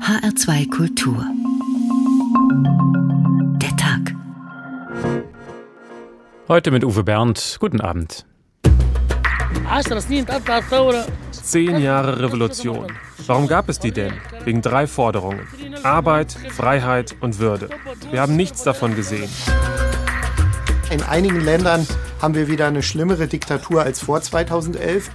HR2 Kultur. Der Tag. Heute mit Uwe Bernd. Guten Abend. Zehn Jahre Revolution. Warum gab es die denn? Wegen drei Forderungen. Arbeit, Freiheit und Würde. Wir haben nichts davon gesehen. In einigen Ländern haben wir wieder eine schlimmere Diktatur als vor 2011.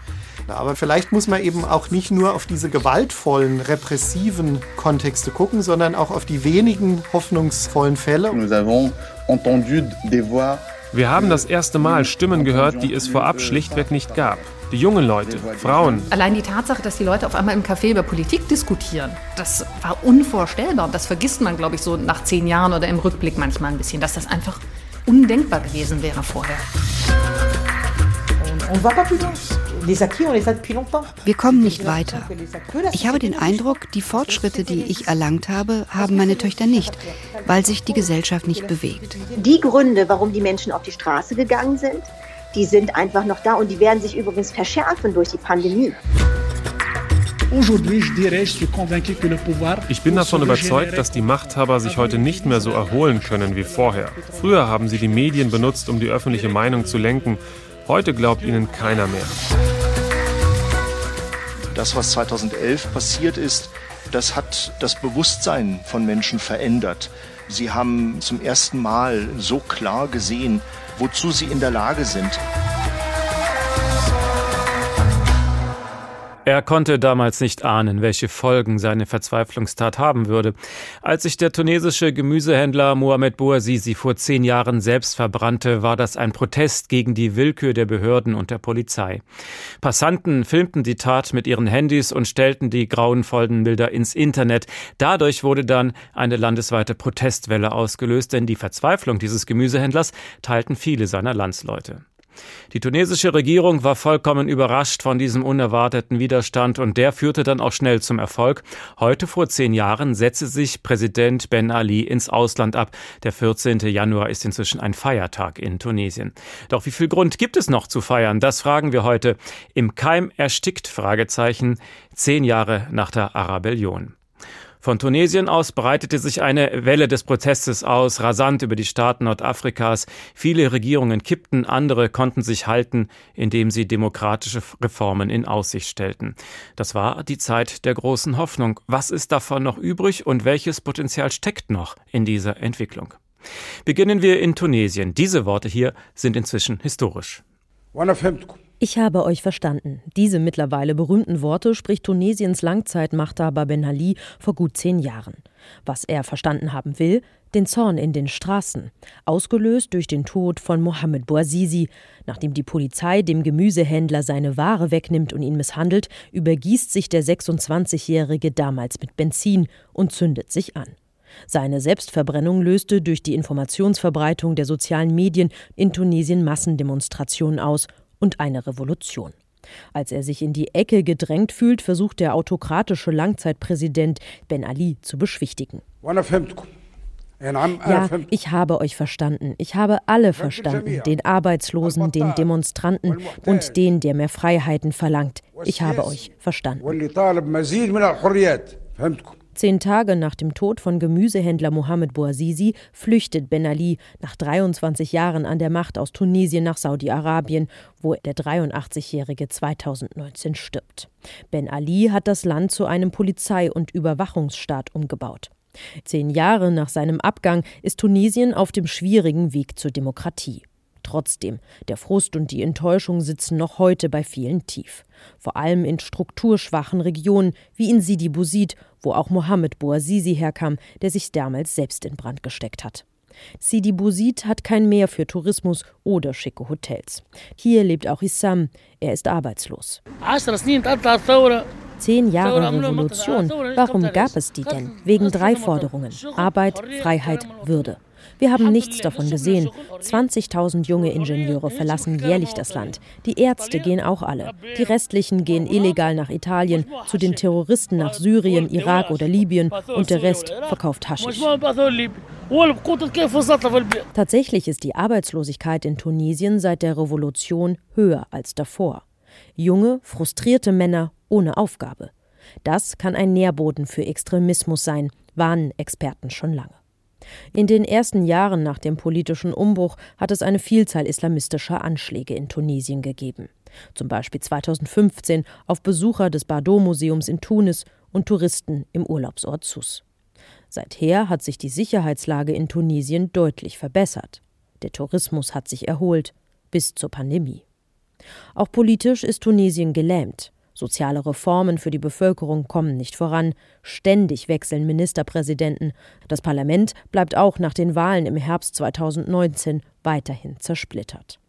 Aber vielleicht muss man eben auch nicht nur auf diese gewaltvollen, repressiven Kontexte gucken, sondern auch auf die wenigen hoffnungsvollen Fälle. Wir haben das erste Mal Stimmen gehört, die es vorab schlichtweg nicht gab. Die jungen Leute, Frauen. Allein die Tatsache, dass die Leute auf einmal im Café über Politik diskutieren, das war unvorstellbar. Und das vergisst man, glaube ich, so nach zehn Jahren oder im Rückblick manchmal ein bisschen, dass das einfach undenkbar gewesen wäre vorher. Wir kommen nicht weiter. Ich habe den Eindruck, die Fortschritte, die ich erlangt habe, haben meine Töchter nicht, weil sich die Gesellschaft nicht bewegt. Die Gründe, warum die Menschen auf die Straße gegangen sind, die sind einfach noch da und die werden sich übrigens verschärfen durch die Pandemie. Ich bin davon überzeugt, dass die Machthaber sich heute nicht mehr so erholen können wie vorher. Früher haben sie die Medien benutzt, um die öffentliche Meinung zu lenken. Heute glaubt ihnen keiner mehr. Das, was 2011 passiert ist, das hat das Bewusstsein von Menschen verändert. Sie haben zum ersten Mal so klar gesehen, wozu sie in der Lage sind. Er konnte damals nicht ahnen, welche Folgen seine Verzweiflungstat haben würde. Als sich der tunesische Gemüsehändler Mohamed Bouazizi vor zehn Jahren selbst verbrannte, war das ein Protest gegen die Willkür der Behörden und der Polizei. Passanten filmten die Tat mit ihren Handys und stellten die grauenvollen Bilder ins Internet. Dadurch wurde dann eine landesweite Protestwelle ausgelöst, denn die Verzweiflung dieses Gemüsehändlers teilten viele seiner Landsleute. Die tunesische Regierung war vollkommen überrascht von diesem unerwarteten Widerstand und der führte dann auch schnell zum Erfolg. Heute vor zehn Jahren setzte sich Präsident Ben Ali ins Ausland ab. Der 14. Januar ist inzwischen ein Feiertag in Tunesien. Doch wie viel Grund gibt es noch zu feiern? Das fragen wir heute. Im Keim erstickt Fragezeichen zehn Jahre nach der Arabellion. Von Tunesien aus breitete sich eine Welle des Protestes aus, rasant über die Staaten Nordafrikas. Viele Regierungen kippten, andere konnten sich halten, indem sie demokratische Reformen in Aussicht stellten. Das war die Zeit der großen Hoffnung. Was ist davon noch übrig und welches Potenzial steckt noch in dieser Entwicklung? Beginnen wir in Tunesien. Diese Worte hier sind inzwischen historisch. Ich habe euch verstanden. Diese mittlerweile berühmten Worte spricht Tunesiens Langzeitmachthaber Ben Ali vor gut zehn Jahren. Was er verstanden haben will, den Zorn in den Straßen, ausgelöst durch den Tod von Mohamed Bouazizi. Nachdem die Polizei dem Gemüsehändler seine Ware wegnimmt und ihn misshandelt, übergießt sich der 26-Jährige damals mit Benzin und zündet sich an. Seine Selbstverbrennung löste durch die Informationsverbreitung der sozialen Medien in Tunesien Massendemonstrationen aus und eine Revolution. Als er sich in die Ecke gedrängt fühlt, versucht der autokratische Langzeitpräsident Ben Ali zu beschwichtigen. Ja, ich habe euch verstanden. Ich habe alle verstanden. Den Arbeitslosen, den Demonstranten und den, der mehr Freiheiten verlangt. Ich habe euch verstanden. Zehn Tage nach dem Tod von Gemüsehändler Mohamed Bouazizi flüchtet Ben Ali nach 23 Jahren an der Macht aus Tunesien nach Saudi-Arabien, wo der 83-Jährige 2019 stirbt. Ben Ali hat das Land zu einem Polizei- und Überwachungsstaat umgebaut. Zehn Jahre nach seinem Abgang ist Tunesien auf dem schwierigen Weg zur Demokratie. Trotzdem, der Frust und die Enttäuschung sitzen noch heute bei vielen tief. Vor allem in strukturschwachen Regionen wie in Sidi Bouzid, wo auch Mohammed Bouazizi herkam, der sich damals selbst in Brand gesteckt hat. Sidi Bouzid hat kein Meer für Tourismus oder schicke Hotels. Hier lebt auch Issam. Er ist arbeitslos. Zehn Jahre Revolution. Warum gab es die denn? Wegen drei Forderungen. Arbeit, Freiheit, Würde. Wir haben nichts davon gesehen. 20.000 junge Ingenieure verlassen jährlich das Land. Die Ärzte gehen auch alle. Die restlichen gehen illegal nach Italien, zu den Terroristen nach Syrien, Irak oder Libyen und der Rest verkauft Haschisch. Tatsächlich ist die Arbeitslosigkeit in Tunesien seit der Revolution höher als davor. Junge, frustrierte Männer ohne Aufgabe. Das kann ein Nährboden für Extremismus sein, warnen Experten schon lange. In den ersten Jahren nach dem politischen Umbruch hat es eine Vielzahl islamistischer Anschläge in Tunesien gegeben. Zum Beispiel 2015 auf Besucher des Bardo-Museums in Tunis und Touristen im Urlaubsort Sus. Seither hat sich die Sicherheitslage in Tunesien deutlich verbessert. Der Tourismus hat sich erholt, bis zur Pandemie. Auch politisch ist Tunesien gelähmt. Soziale Reformen für die Bevölkerung kommen nicht voran. Ständig wechseln Ministerpräsidenten. Das Parlament bleibt auch nach den Wahlen im Herbst 2019 weiterhin zersplittert.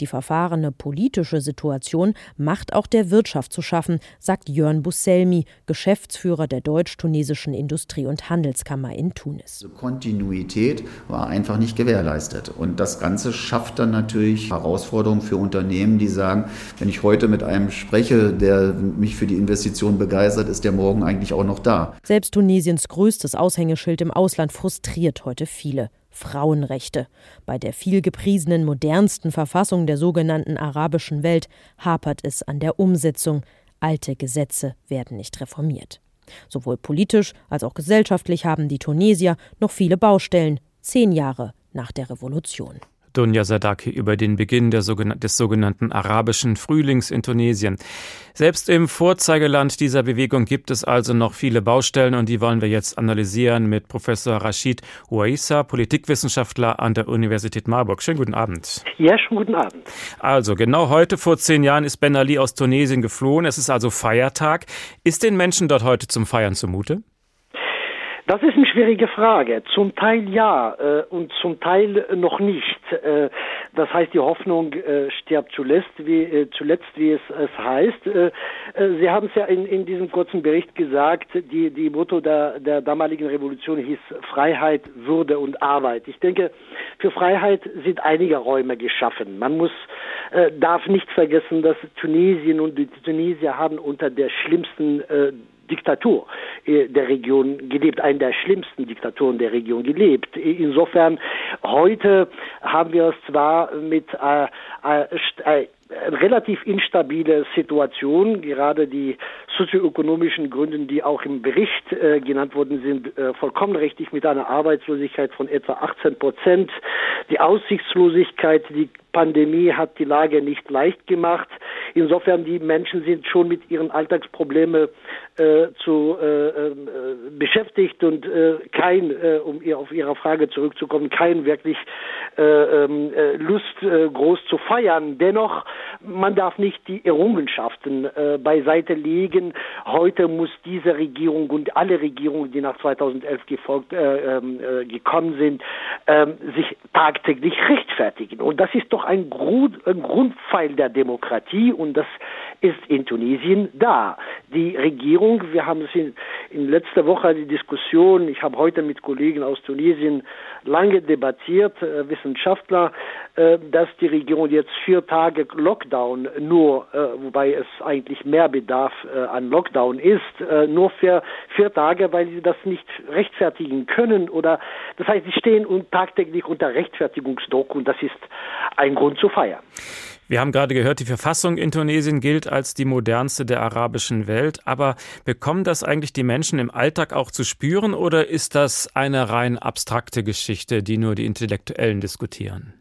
Die verfahrene politische Situation macht auch der Wirtschaft zu schaffen, sagt Jörn Busselmi, Geschäftsführer der deutsch-tunesischen Industrie- und Handelskammer in Tunis. Kontinuität war einfach nicht gewährleistet. Und das Ganze schafft dann natürlich Herausforderungen für Unternehmen, die sagen, wenn ich heute mit einem spreche, der mich für die Investition begeistert, ist der morgen eigentlich auch noch da. Selbst Tunesiens größtes Aushängeschild im Ausland frustriert heute viele. Frauenrechte. Bei der viel gepriesenen modernsten Verfassung der sogenannten arabischen Welt hapert es an der Umsetzung. Alte Gesetze werden nicht reformiert. Sowohl politisch als auch gesellschaftlich haben die Tunesier noch viele Baustellen, zehn Jahre nach der Revolution. Dunja Sadaki über den Beginn des sogenannten arabischen Frühlings in Tunesien. Selbst im Vorzeigeland dieser Bewegung gibt es also noch viele Baustellen und die wollen wir jetzt analysieren mit Professor Rashid Ouaissa, Politikwissenschaftler an der Universität Marburg. Schönen guten Abend. Ja, schönen guten Abend. Also, genau heute vor zehn Jahren ist Ben Ali aus Tunesien geflohen. Es ist also Feiertag. Ist den Menschen dort heute zum Feiern zumute? Das ist eine schwierige Frage. Zum Teil ja äh, und zum Teil noch nicht. Äh, das heißt, die Hoffnung äh, stirbt zuletzt, wie, äh, zuletzt, wie es, es heißt. Äh, äh, Sie haben es ja in, in diesem kurzen Bericht gesagt, die, die Motto der, der damaligen Revolution hieß Freiheit, Würde und Arbeit. Ich denke, für Freiheit sind einige Räume geschaffen. Man muss, darf nicht vergessen, dass Tunesien und die Tunesier haben unter der schlimmsten Diktatur äh, der Region gelebt, eine der schlimmsten Diktaturen der Region gelebt. Insofern, heute haben wir es zwar mit äh, äh, äh relativ instabile Situation, gerade die sozioökonomischen Gründe, die auch im Bericht äh, genannt worden sind, äh, vollkommen richtig mit einer Arbeitslosigkeit von etwa 18 Prozent. Die Aussichtslosigkeit, die Pandemie hat die Lage nicht leicht gemacht. Insofern die Menschen sind schon mit ihren Alltagsproblemen äh, zu äh, äh, beschäftigt und äh, kein, äh, um ihr auf Ihre Frage zurückzukommen, kein wirklich äh, ähm, äh, Lust groß zu feiern. Dennoch, man darf nicht die Errungenschaften beiseite legen. Heute muss diese Regierung und alle Regierungen, die nach 2011 gefolgt, äh, ähm, äh, gekommen sind, äh, sich tagtäglich rechtfertigen. Und das ist doch doch ein, Grund, ein Grundpfeil der Demokratie und das ist in Tunesien da. Die Regierung, wir haben es in, in letzter Woche die Diskussion, ich habe heute mit Kollegen aus Tunesien lange debattiert, äh, Wissenschaftler, äh, dass die Regierung jetzt vier Tage Lockdown nur, äh, wobei es eigentlich mehr Bedarf äh, an Lockdown ist, äh, nur für vier Tage, weil sie das nicht rechtfertigen können oder das heißt, sie stehen tagtäglich unter Rechtfertigungsdruck und das ist ein Grund zu feiern. Wir haben gerade gehört, die Verfassung in Tunesien gilt als die modernste der arabischen Welt. Aber bekommen das eigentlich die Menschen im Alltag auch zu spüren oder ist das eine rein abstrakte Geschichte, die nur die Intellektuellen diskutieren?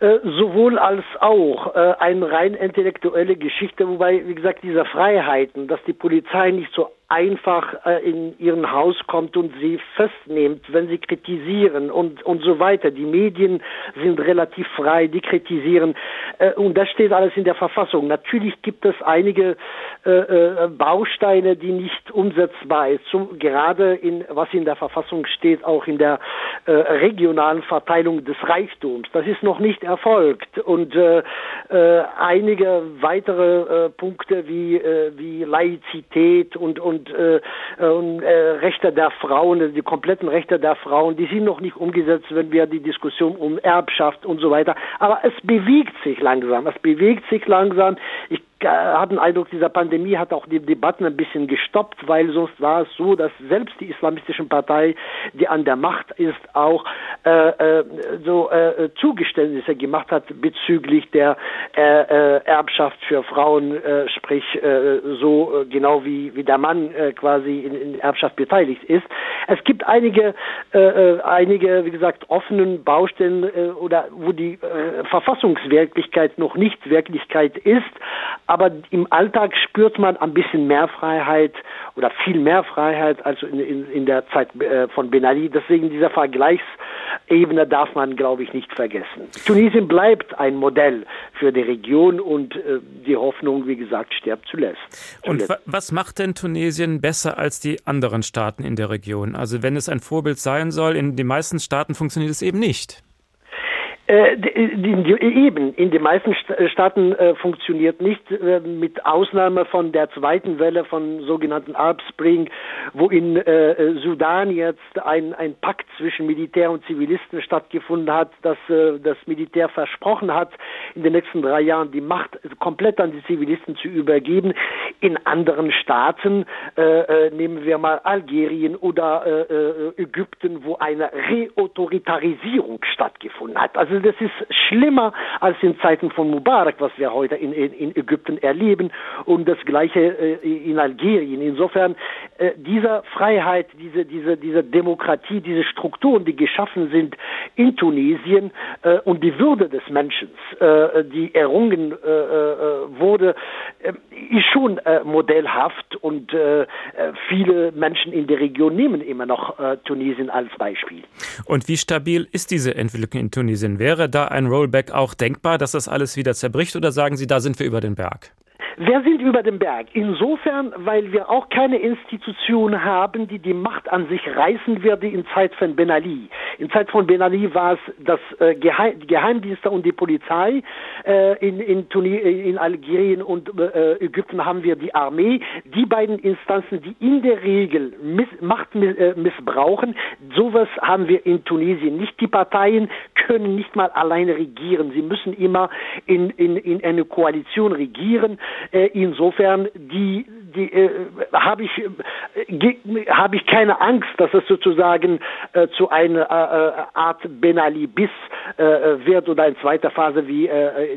Äh, sowohl als auch äh, eine rein intellektuelle Geschichte, wobei, wie gesagt, diese Freiheiten, dass die Polizei nicht so einfach äh, in ihren Haus kommt und sie festnimmt, wenn sie kritisieren und, und so weiter. Die Medien sind relativ frei, die kritisieren äh, und das steht alles in der Verfassung. Natürlich gibt es einige äh, äh, Bausteine, die nicht umsetzbar sind, gerade in, was in der Verfassung steht, auch in der äh, regionalen Verteilung des Reichtums. Das ist noch nicht erfolgt und äh, einige weitere Punkte wie, wie Laizität und, und und, äh, und äh, Rechte der Frauen, also die kompletten Rechte der Frauen, die sind noch nicht umgesetzt, wenn wir die Diskussion um Erbschaft und so weiter. Aber es bewegt sich langsam. Es bewegt sich langsam. Ich habe den Eindruck, dieser Pandemie hat auch die Debatten ein bisschen gestoppt, weil sonst war es so, dass selbst die islamistischen Partei, die an der Macht ist, auch äh, äh, so äh, Zugeständnisse gemacht hat bezüglich der äh, äh Erbschaft für Frauen, äh, sprich äh, so äh, genau wie, wie der Mann äh, quasi in, in Erbschaft beteiligt ist. Es gibt einige, äh, äh einige, wie gesagt, offenen Baustellen äh, oder wo die äh, Verfassungswirklichkeit noch nicht Wirklichkeit ist, aber im Alltag spürt man ein bisschen mehr Freiheit oder viel mehr Freiheit als in, in, in der Zeit äh, von Ben Ali. Deswegen dieser Vergleichsebene darf man, glaube ich, nicht vergessen. Tunesien bleibt ein Modell für die Region und äh, die Hoffnung, wie gesagt, stirbt zuletzt. Und was macht denn Tunesien besser als die anderen Staaten in der Region? Also wenn es ein Vorbild sein soll, in den meisten Staaten funktioniert es eben nicht. Äh, eben, in den meisten äh, Staaten äh, funktioniert nicht, mit Ausnahme von der zweiten Welle von sogenannten Arab Spring, wo in Sudan jetzt ein, ein Pakt zwischen Militär und Zivilisten stattgefunden hat, dass das Militär versprochen hat, in den nächsten drei Jahren die Macht komplett an die Zivilisten zu übergeben. In anderen Staaten, nehmen wir mal Algerien oder Ägypten, wo eine Reautoritarisierung stattgefunden hat. Also also das ist schlimmer als in Zeiten von Mubarak, was wir heute in, in, in Ägypten erleben und das gleiche äh, in Algerien. Insofern äh, dieser Freiheit, diese, diese, diese Demokratie, diese Strukturen, die geschaffen sind in Tunesien äh, und die Würde des Menschen, äh, die errungen äh, äh, wurde, ist schon modellhaft und viele Menschen in der Region nehmen immer noch Tunesien als Beispiel. Und wie stabil ist diese Entwicklung in Tunesien? Wäre da ein Rollback auch denkbar, dass das alles wieder zerbricht oder sagen Sie, da sind wir über den Berg? Wir sind über dem Berg. Insofern, weil wir auch keine Institution haben, die die Macht an sich reißen würde in Zeit von Ben Ali. In Zeit von Ben Ali war es das äh, Geheim, die Geheimdienste und die Polizei. Äh, in, in, Tunis, äh, in Algerien und äh, Ägypten haben wir die Armee. Die beiden Instanzen, die in der Regel miss, Macht äh, missbrauchen, sowas haben wir in Tunesien nicht. Die Parteien können nicht mal alleine regieren. Sie müssen immer in, in, in eine Koalition regieren. Äh, insofern die, die äh, habe ich äh, habe ich keine Angst, dass es sozusagen zu einer Art Ben Ali bis wird oder in zweiter Phase wie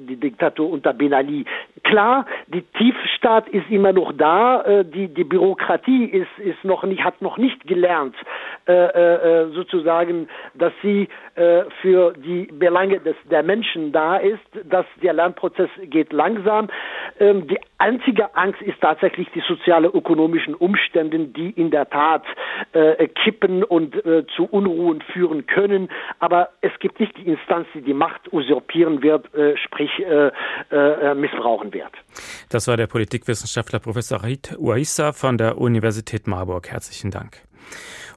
die Diktatur unter Ben Ali. Klar, die Tiefstaat ist immer noch da, die die Bürokratie ist ist noch nicht hat noch nicht gelernt sozusagen, dass sie für die Belange des, der Menschen da ist, dass der Lernprozess geht langsam. Ähm, die einzige Angst ist tatsächlich die soziale-ökonomischen Umstände, die in der Tat äh, kippen und äh, zu Unruhen führen können. Aber es gibt nicht die Instanz, die die Macht usurpieren wird, äh, sprich äh, äh, missbrauchen wird. Das war der Politikwissenschaftler Professor Rit Uaissa von der Universität Marburg. Herzlichen Dank.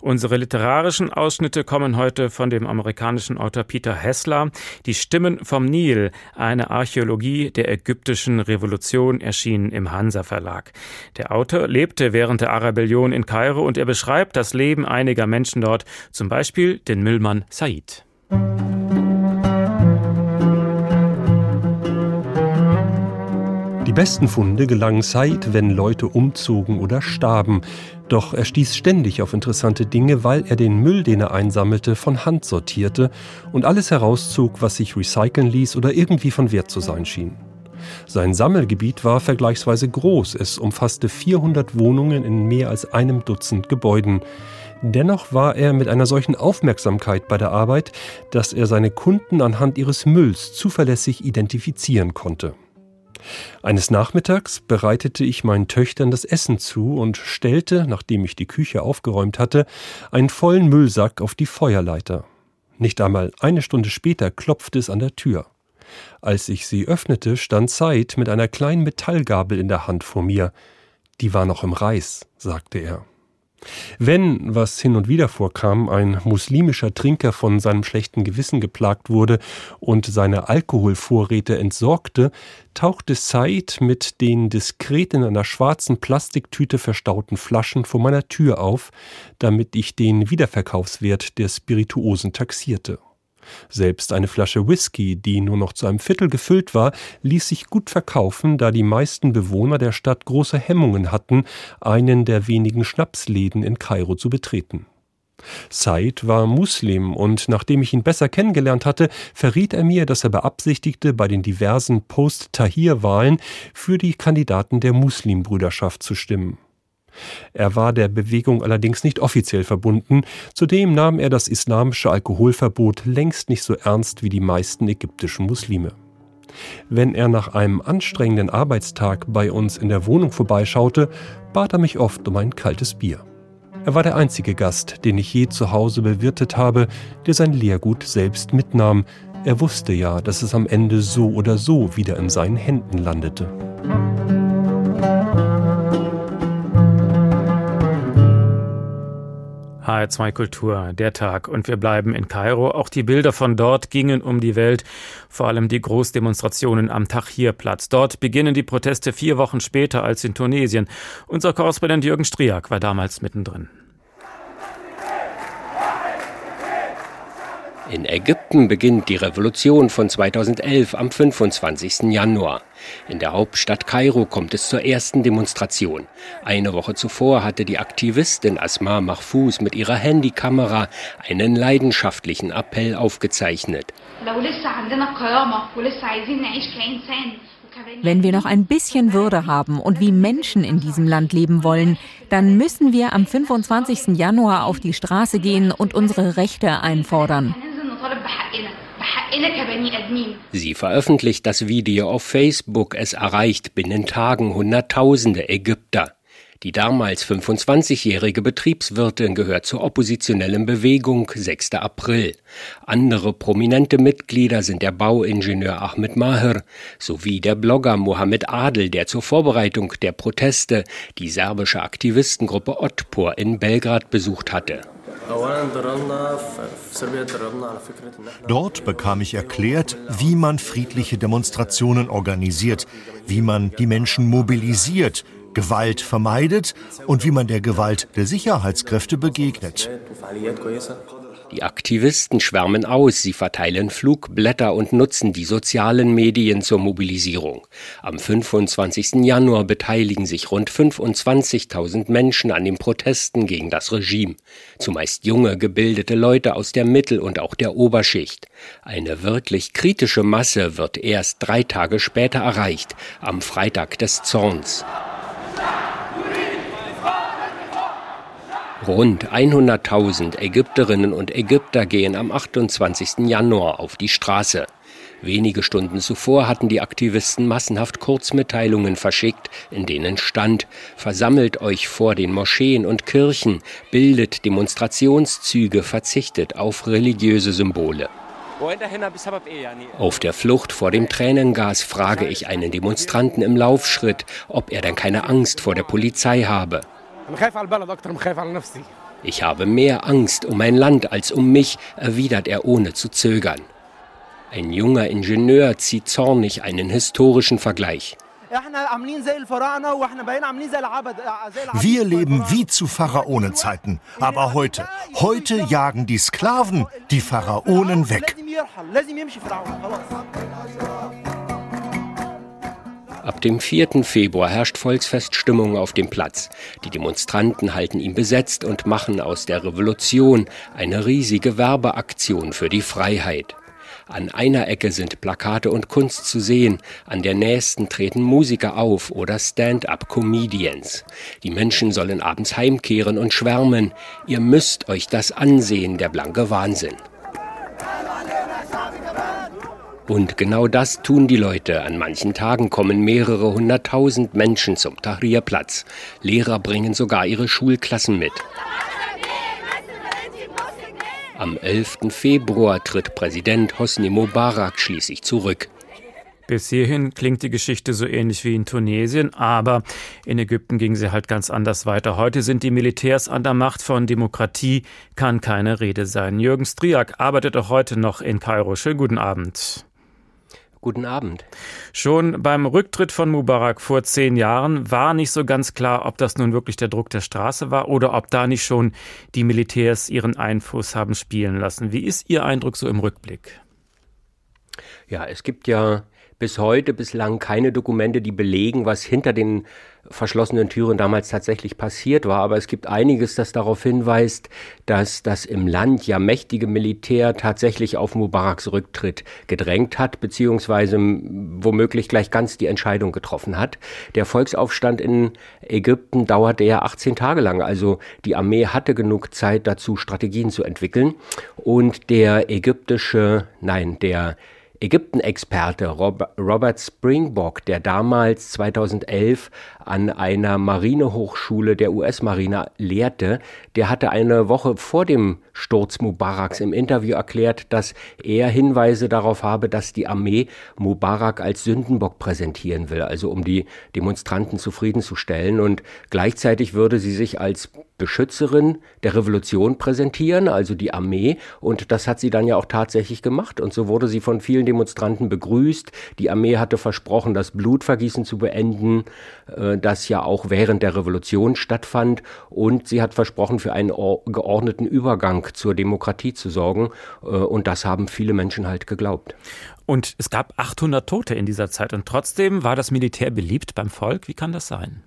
Unsere literarischen Ausschnitte kommen heute von dem amerikanischen Autor Peter Hessler. Die Stimmen vom Nil, eine Archäologie der ägyptischen Revolution, erschien im Hansa Verlag. Der Autor lebte während der Arabellion in Kairo und er beschreibt das Leben einiger Menschen dort, zum Beispiel den Müllmann Said. Die besten Funde gelangen Said, wenn Leute umzogen oder starben. Doch er stieß ständig auf interessante Dinge, weil er den Müll, den er einsammelte, von Hand sortierte und alles herauszog, was sich recyceln ließ oder irgendwie von Wert zu sein schien. Sein Sammelgebiet war vergleichsweise groß. Es umfasste 400 Wohnungen in mehr als einem Dutzend Gebäuden. Dennoch war er mit einer solchen Aufmerksamkeit bei der Arbeit, dass er seine Kunden anhand ihres Mülls zuverlässig identifizieren konnte. Eines Nachmittags bereitete ich meinen Töchtern das Essen zu und stellte, nachdem ich die Küche aufgeräumt hatte, einen vollen Müllsack auf die Feuerleiter. Nicht einmal eine Stunde später klopfte es an der Tür. Als ich sie öffnete, stand Said mit einer kleinen Metallgabel in der Hand vor mir. Die war noch im Reis, sagte er. Wenn, was hin und wieder vorkam, ein muslimischer Trinker von seinem schlechten Gewissen geplagt wurde und seine Alkoholvorräte entsorgte, tauchte Said mit den diskret in einer schwarzen Plastiktüte verstauten Flaschen vor meiner Tür auf, damit ich den Wiederverkaufswert der Spirituosen taxierte. Selbst eine Flasche Whisky, die nur noch zu einem Viertel gefüllt war, ließ sich gut verkaufen, da die meisten Bewohner der Stadt große Hemmungen hatten, einen der wenigen Schnapsläden in Kairo zu betreten. Said war Muslim und nachdem ich ihn besser kennengelernt hatte, verriet er mir, dass er beabsichtigte, bei den diversen Post-Tahir-Wahlen für die Kandidaten der Muslimbrüderschaft zu stimmen. Er war der Bewegung allerdings nicht offiziell verbunden, zudem nahm er das islamische Alkoholverbot längst nicht so ernst wie die meisten ägyptischen Muslime. Wenn er nach einem anstrengenden Arbeitstag bei uns in der Wohnung vorbeischaute, bat er mich oft um ein kaltes Bier. Er war der einzige Gast, den ich je zu Hause bewirtet habe, der sein Lehrgut selbst mitnahm. Er wusste ja, dass es am Ende so oder so wieder in seinen Händen landete. HR2 Kultur, der Tag. Und wir bleiben in Kairo. Auch die Bilder von dort gingen um die Welt, vor allem die Großdemonstrationen am Tahrirplatz. Dort beginnen die Proteste vier Wochen später als in Tunesien. Unser Korrespondent Jürgen Striak war damals mittendrin. In Ägypten beginnt die Revolution von 2011 am 25. Januar. In der Hauptstadt Kairo kommt es zur ersten Demonstration. Eine Woche zuvor hatte die Aktivistin Asma Mahfouz mit ihrer Handykamera einen leidenschaftlichen Appell aufgezeichnet. Wenn wir noch ein bisschen Würde haben und wie Menschen in diesem Land leben wollen, dann müssen wir am 25. Januar auf die Straße gehen und unsere Rechte einfordern. Sie veröffentlicht das Video auf Facebook. Es erreicht binnen Tagen Hunderttausende Ägypter. Die damals 25-jährige Betriebswirtin gehört zur oppositionellen Bewegung 6. April. Andere prominente Mitglieder sind der Bauingenieur Ahmed Maher sowie der Blogger Mohammed Adel, der zur Vorbereitung der Proteste die serbische Aktivistengruppe Otpor in Belgrad besucht hatte. Dort bekam ich erklärt, wie man friedliche Demonstrationen organisiert, wie man die Menschen mobilisiert, Gewalt vermeidet und wie man der Gewalt der Sicherheitskräfte begegnet. Die Aktivisten schwärmen aus, sie verteilen Flugblätter und nutzen die sozialen Medien zur Mobilisierung. Am 25. Januar beteiligen sich rund 25.000 Menschen an den Protesten gegen das Regime. Zumeist junge, gebildete Leute aus der Mittel- und auch der Oberschicht. Eine wirklich kritische Masse wird erst drei Tage später erreicht, am Freitag des Zorns. Rund 100.000 Ägypterinnen und Ägypter gehen am 28. Januar auf die Straße. Wenige Stunden zuvor hatten die Aktivisten massenhaft Kurzmitteilungen verschickt, in denen stand, versammelt euch vor den Moscheen und Kirchen, bildet Demonstrationszüge, verzichtet auf religiöse Symbole. Auf der Flucht vor dem Tränengas frage ich einen Demonstranten im Laufschritt, ob er denn keine Angst vor der Polizei habe. Ich habe mehr Angst um mein Land als um mich, erwidert er ohne zu zögern. Ein junger Ingenieur zieht zornig einen historischen Vergleich. Wir leben wie zu Pharaonenzeiten. Aber heute, heute jagen die Sklaven die Pharaonen weg. Ab dem 4. Februar herrscht Volksfeststimmung auf dem Platz. Die Demonstranten halten ihn besetzt und machen aus der Revolution eine riesige Werbeaktion für die Freiheit. An einer Ecke sind Plakate und Kunst zu sehen, an der nächsten treten Musiker auf oder Stand-up-Comedians. Die Menschen sollen abends heimkehren und schwärmen. Ihr müsst euch das ansehen, der blanke Wahnsinn. Und genau das tun die Leute. An manchen Tagen kommen mehrere hunderttausend Menschen zum Tahrirplatz. Lehrer bringen sogar ihre Schulklassen mit. Am 11. Februar tritt Präsident Hosni Mubarak schließlich zurück. Bis hierhin klingt die Geschichte so ähnlich wie in Tunesien, aber in Ägypten ging sie halt ganz anders weiter. Heute sind die Militärs an der Macht, von Demokratie kann keine Rede sein. Jürgen Striak arbeitet auch heute noch in Kairo. Schönen guten Abend. Guten Abend. Schon beim Rücktritt von Mubarak vor zehn Jahren war nicht so ganz klar, ob das nun wirklich der Druck der Straße war oder ob da nicht schon die Militärs ihren Einfluss haben spielen lassen. Wie ist Ihr Eindruck so im Rückblick? Ja, es gibt ja bis heute bislang keine Dokumente, die belegen, was hinter den verschlossenen Türen damals tatsächlich passiert war. Aber es gibt einiges, das darauf hinweist, dass das im Land ja mächtige Militär tatsächlich auf Mubaraks Rücktritt gedrängt hat, beziehungsweise womöglich gleich ganz die Entscheidung getroffen hat. Der Volksaufstand in Ägypten dauerte ja 18 Tage lang. Also die Armee hatte genug Zeit dazu, Strategien zu entwickeln. Und der ägyptische, nein, der Ägypten-Experte Robert Springbock, der damals 2011 an einer Marinehochschule der US-Marine lehrte, der hatte eine Woche vor dem Sturz Mubaraks im Interview erklärt, dass er Hinweise darauf habe, dass die Armee Mubarak als Sündenbock präsentieren will, also um die Demonstranten zufriedenzustellen und gleichzeitig würde sie sich als Beschützerin der Revolution präsentieren, also die Armee. Und das hat sie dann ja auch tatsächlich gemacht. Und so wurde sie von vielen Demonstranten begrüßt. Die Armee hatte versprochen, das Blutvergießen zu beenden, äh, das ja auch während der Revolution stattfand. Und sie hat versprochen, für einen geordneten Übergang zur Demokratie zu sorgen. Äh, und das haben viele Menschen halt geglaubt. Und es gab 800 Tote in dieser Zeit. Und trotzdem war das Militär beliebt beim Volk. Wie kann das sein?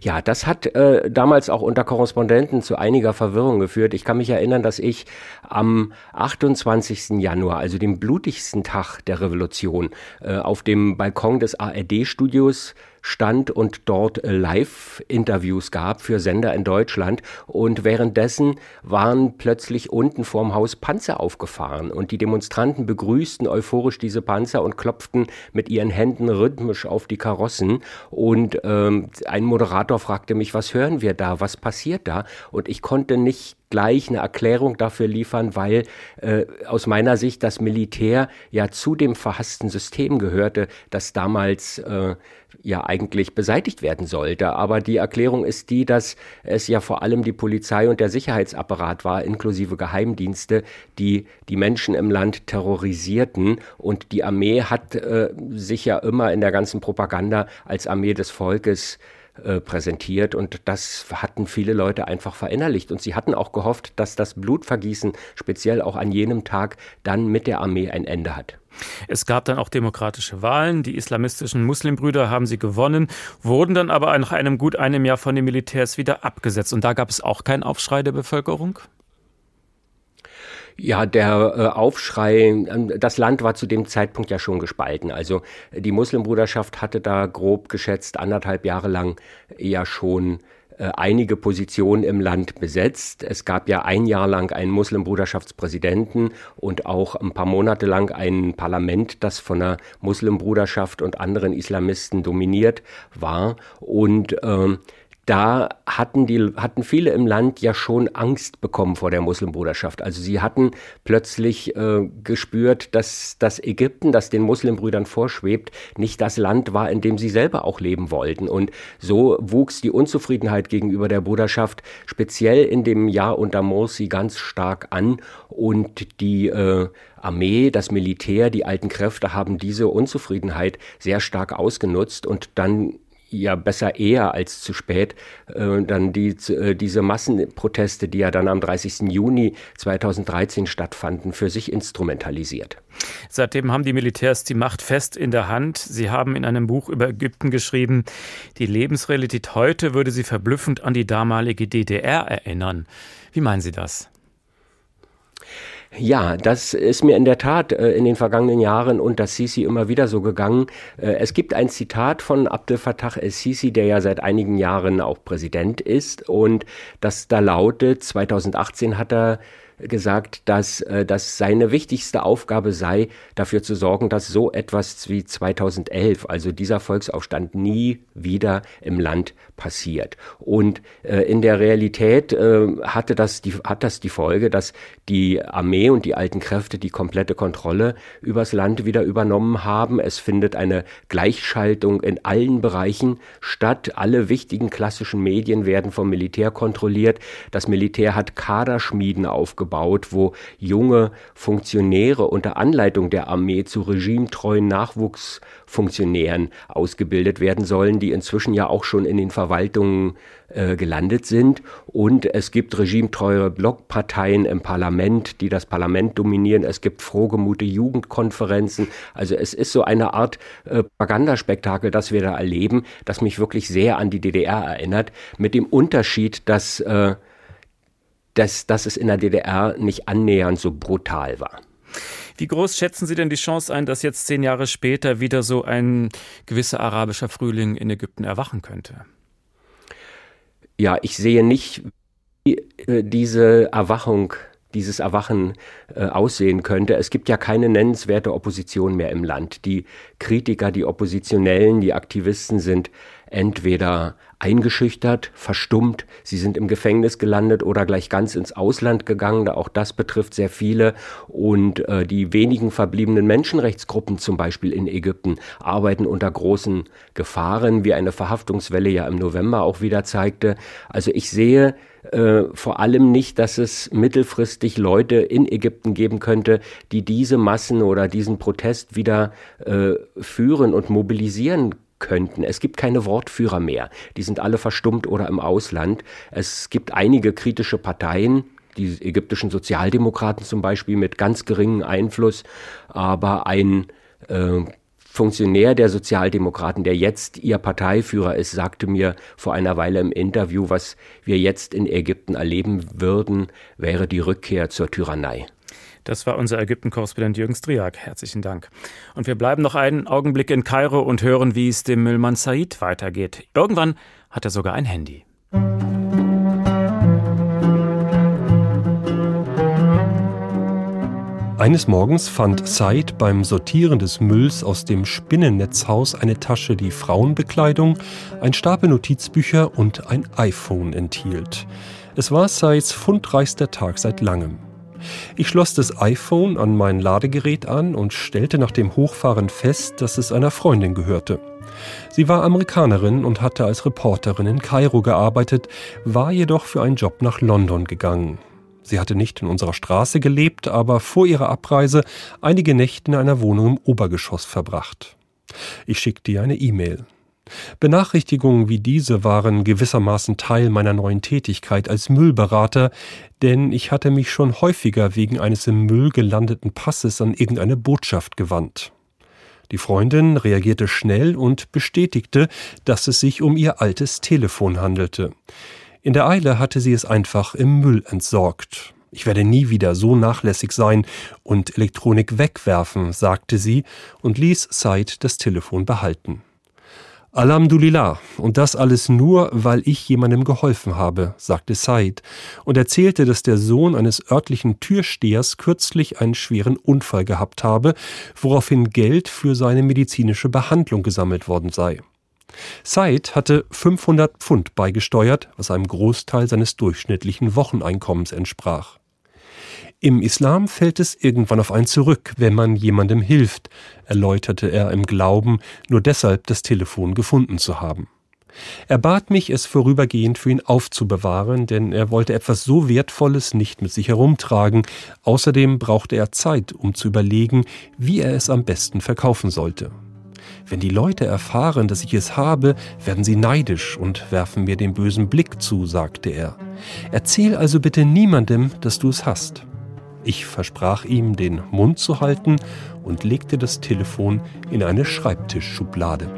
Ja, das hat äh, damals auch unter Korrespondenten zu einiger Verwirrung geführt. Ich kann mich erinnern, dass ich am 28. Januar, also dem blutigsten Tag der Revolution, äh, auf dem Balkon des ARD-Studios stand und dort Live-Interviews gab für Sender in Deutschland. Und währenddessen waren plötzlich unten vorm Haus Panzer aufgefahren und die Demonstranten begrüßten euphorisch diese Panzer und klopften mit ihren Händen rhythmisch auf die Karossen. Und ähm, ein Moderator fragte mich, was hören wir da, was passiert da? Und ich konnte nicht gleich eine Erklärung dafür liefern, weil äh, aus meiner Sicht das Militär ja zu dem verhassten System gehörte, das damals äh, ja eigentlich beseitigt werden sollte. Aber die Erklärung ist die, dass es ja vor allem die Polizei und der Sicherheitsapparat war, inklusive Geheimdienste, die die Menschen im Land terrorisierten. Und die Armee hat äh, sich ja immer in der ganzen Propaganda als Armee des Volkes äh, präsentiert und das hatten viele Leute einfach verinnerlicht und sie hatten auch gehofft, dass das Blutvergießen speziell auch an jenem Tag dann mit der Armee ein Ende hat. Es gab dann auch demokratische Wahlen. Die islamistischen Muslimbrüder haben sie gewonnen, wurden dann aber nach einem gut einem Jahr von den Militärs wieder abgesetzt. Und da gab es auch keinen Aufschrei der Bevölkerung? Ja, der äh, Aufschrei, äh, das Land war zu dem Zeitpunkt ja schon gespalten. Also die Muslimbruderschaft hatte da grob geschätzt anderthalb Jahre lang ja schon äh, einige Positionen im Land besetzt. Es gab ja ein Jahr lang einen Muslimbruderschaftspräsidenten und auch ein paar Monate lang ein Parlament, das von der Muslimbruderschaft und anderen Islamisten dominiert war. Und ähm, da hatten die hatten viele im Land ja schon Angst bekommen vor der Muslimbruderschaft. Also sie hatten plötzlich äh, gespürt, dass das Ägypten, das den Muslimbrüdern vorschwebt, nicht das Land war, in dem sie selber auch leben wollten. Und so wuchs die Unzufriedenheit gegenüber der Bruderschaft speziell in dem Jahr unter Morsi ganz stark an und die äh, Armee, das Militär, die alten Kräfte haben diese Unzufriedenheit sehr stark ausgenutzt und dann ja besser eher als zu spät äh, dann die, äh, diese Massenproteste, die ja dann am 30. Juni 2013 stattfanden, für sich instrumentalisiert. Seitdem haben die Militärs die Macht fest in der Hand. Sie haben in einem Buch über Ägypten geschrieben, die Lebensrealität heute würde sie verblüffend an die damalige DDR erinnern. Wie meinen Sie das? Ja, das ist mir in der Tat äh, in den vergangenen Jahren unter Sisi immer wieder so gegangen. Äh, es gibt ein Zitat von Abdel Fattah el-Sisi, der ja seit einigen Jahren auch Präsident ist und das da lautet, 2018 hat er gesagt, dass äh, dass seine wichtigste Aufgabe sei, dafür zu sorgen, dass so etwas wie 2011, also dieser Volksaufstand, nie wieder im Land passiert. Und äh, in der Realität äh, hatte das die, hat das die Folge, dass die Armee und die alten Kräfte die komplette Kontrolle übers Land wieder übernommen haben. Es findet eine Gleichschaltung in allen Bereichen statt. Alle wichtigen klassischen Medien werden vom Militär kontrolliert. Das Militär hat Kaderschmieden aufgebaut gebaut, wo junge Funktionäre unter Anleitung der Armee zu regimetreuen Nachwuchsfunktionären ausgebildet werden sollen, die inzwischen ja auch schon in den Verwaltungen äh, gelandet sind. Und es gibt regimetreue Blockparteien im Parlament, die das Parlament dominieren. Es gibt frohgemute Jugendkonferenzen. Also es ist so eine Art äh, Propagandaspektakel, das wir da erleben, das mich wirklich sehr an die DDR erinnert, mit dem Unterschied, dass, äh, dass, dass es in der DDR nicht annähernd so brutal war. Wie groß schätzen Sie denn die Chance ein, dass jetzt zehn Jahre später wieder so ein gewisser arabischer Frühling in Ägypten erwachen könnte? ja, ich sehe nicht, wie äh, diese Erwachung, dieses Erwachen äh, aussehen könnte. Es gibt ja keine nennenswerte Opposition mehr im Land. Die Kritiker, die Oppositionellen, die Aktivisten sind entweder eingeschüchtert, verstummt, sie sind im Gefängnis gelandet oder gleich ganz ins Ausland gegangen. Auch das betrifft sehr viele. Und äh, die wenigen verbliebenen Menschenrechtsgruppen zum Beispiel in Ägypten arbeiten unter großen Gefahren, wie eine Verhaftungswelle ja im November auch wieder zeigte. Also ich sehe äh, vor allem nicht, dass es mittelfristig Leute in Ägypten geben könnte, die diese Massen oder diesen Protest wieder äh, führen und mobilisieren könnten. Es gibt keine Wortführer mehr. Die sind alle verstummt oder im Ausland. Es gibt einige kritische Parteien, die ägyptischen Sozialdemokraten zum Beispiel mit ganz geringem Einfluss, aber ein äh, Funktionär der Sozialdemokraten, der jetzt ihr Parteiführer ist, sagte mir vor einer Weile im Interview, was wir jetzt in Ägypten erleben würden, wäre die Rückkehr zur Tyrannei. Das war unser Ägypten-Korrespondent Jürgen Striak. Herzlichen Dank. Und wir bleiben noch einen Augenblick in Kairo und hören, wie es dem Müllmann Said weitergeht. Irgendwann hat er sogar ein Handy. Eines Morgens fand Said beim Sortieren des Mülls aus dem Spinnennetzhaus eine Tasche, die Frauenbekleidung, ein Stapel Notizbücher und ein iPhone enthielt. Es war Saids fundreichster Tag seit langem. Ich schloss das iPhone an mein Ladegerät an und stellte nach dem Hochfahren fest, dass es einer Freundin gehörte. Sie war Amerikanerin und hatte als Reporterin in Kairo gearbeitet, war jedoch für einen Job nach London gegangen. Sie hatte nicht in unserer Straße gelebt, aber vor ihrer Abreise einige Nächte in einer Wohnung im Obergeschoss verbracht. Ich schickte ihr eine E-Mail. Benachrichtigungen wie diese waren gewissermaßen Teil meiner neuen Tätigkeit als Müllberater, denn ich hatte mich schon häufiger wegen eines im Müll gelandeten Passes an irgendeine Botschaft gewandt. Die Freundin reagierte schnell und bestätigte, dass es sich um ihr altes Telefon handelte. In der Eile hatte sie es einfach im Müll entsorgt. Ich werde nie wieder so nachlässig sein und Elektronik wegwerfen, sagte sie und ließ Said das Telefon behalten. Alhamdulillah, und das alles nur, weil ich jemandem geholfen habe, sagte Said und erzählte, dass der Sohn eines örtlichen Türstehers kürzlich einen schweren Unfall gehabt habe, woraufhin Geld für seine medizinische Behandlung gesammelt worden sei. Said hatte 500 Pfund beigesteuert, was einem Großteil seines durchschnittlichen Wocheneinkommens entsprach. Im Islam fällt es irgendwann auf einen zurück, wenn man jemandem hilft, erläuterte er im Glauben, nur deshalb das Telefon gefunden zu haben. Er bat mich, es vorübergehend für ihn aufzubewahren, denn er wollte etwas so Wertvolles nicht mit sich herumtragen, außerdem brauchte er Zeit, um zu überlegen, wie er es am besten verkaufen sollte. Wenn die Leute erfahren, dass ich es habe, werden sie neidisch und werfen mir den bösen Blick zu, sagte er. Erzähl also bitte niemandem, dass du es hast. Ich versprach ihm, den Mund zu halten und legte das Telefon in eine Schreibtischschublade.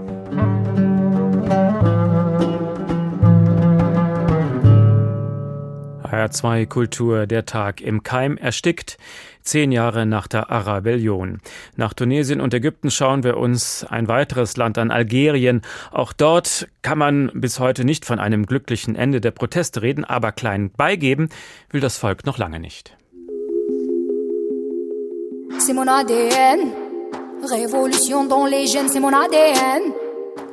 HR2 Kultur, der Tag im Keim erstickt, zehn Jahre nach der Arabellion. Nach Tunesien und Ägypten schauen wir uns ein weiteres Land an, Algerien. Auch dort kann man bis heute nicht von einem glücklichen Ende der Proteste reden, aber klein beigeben will das Volk noch lange nicht. C'est mon ADN. Révolution dans les gènes, c'est mon ADN.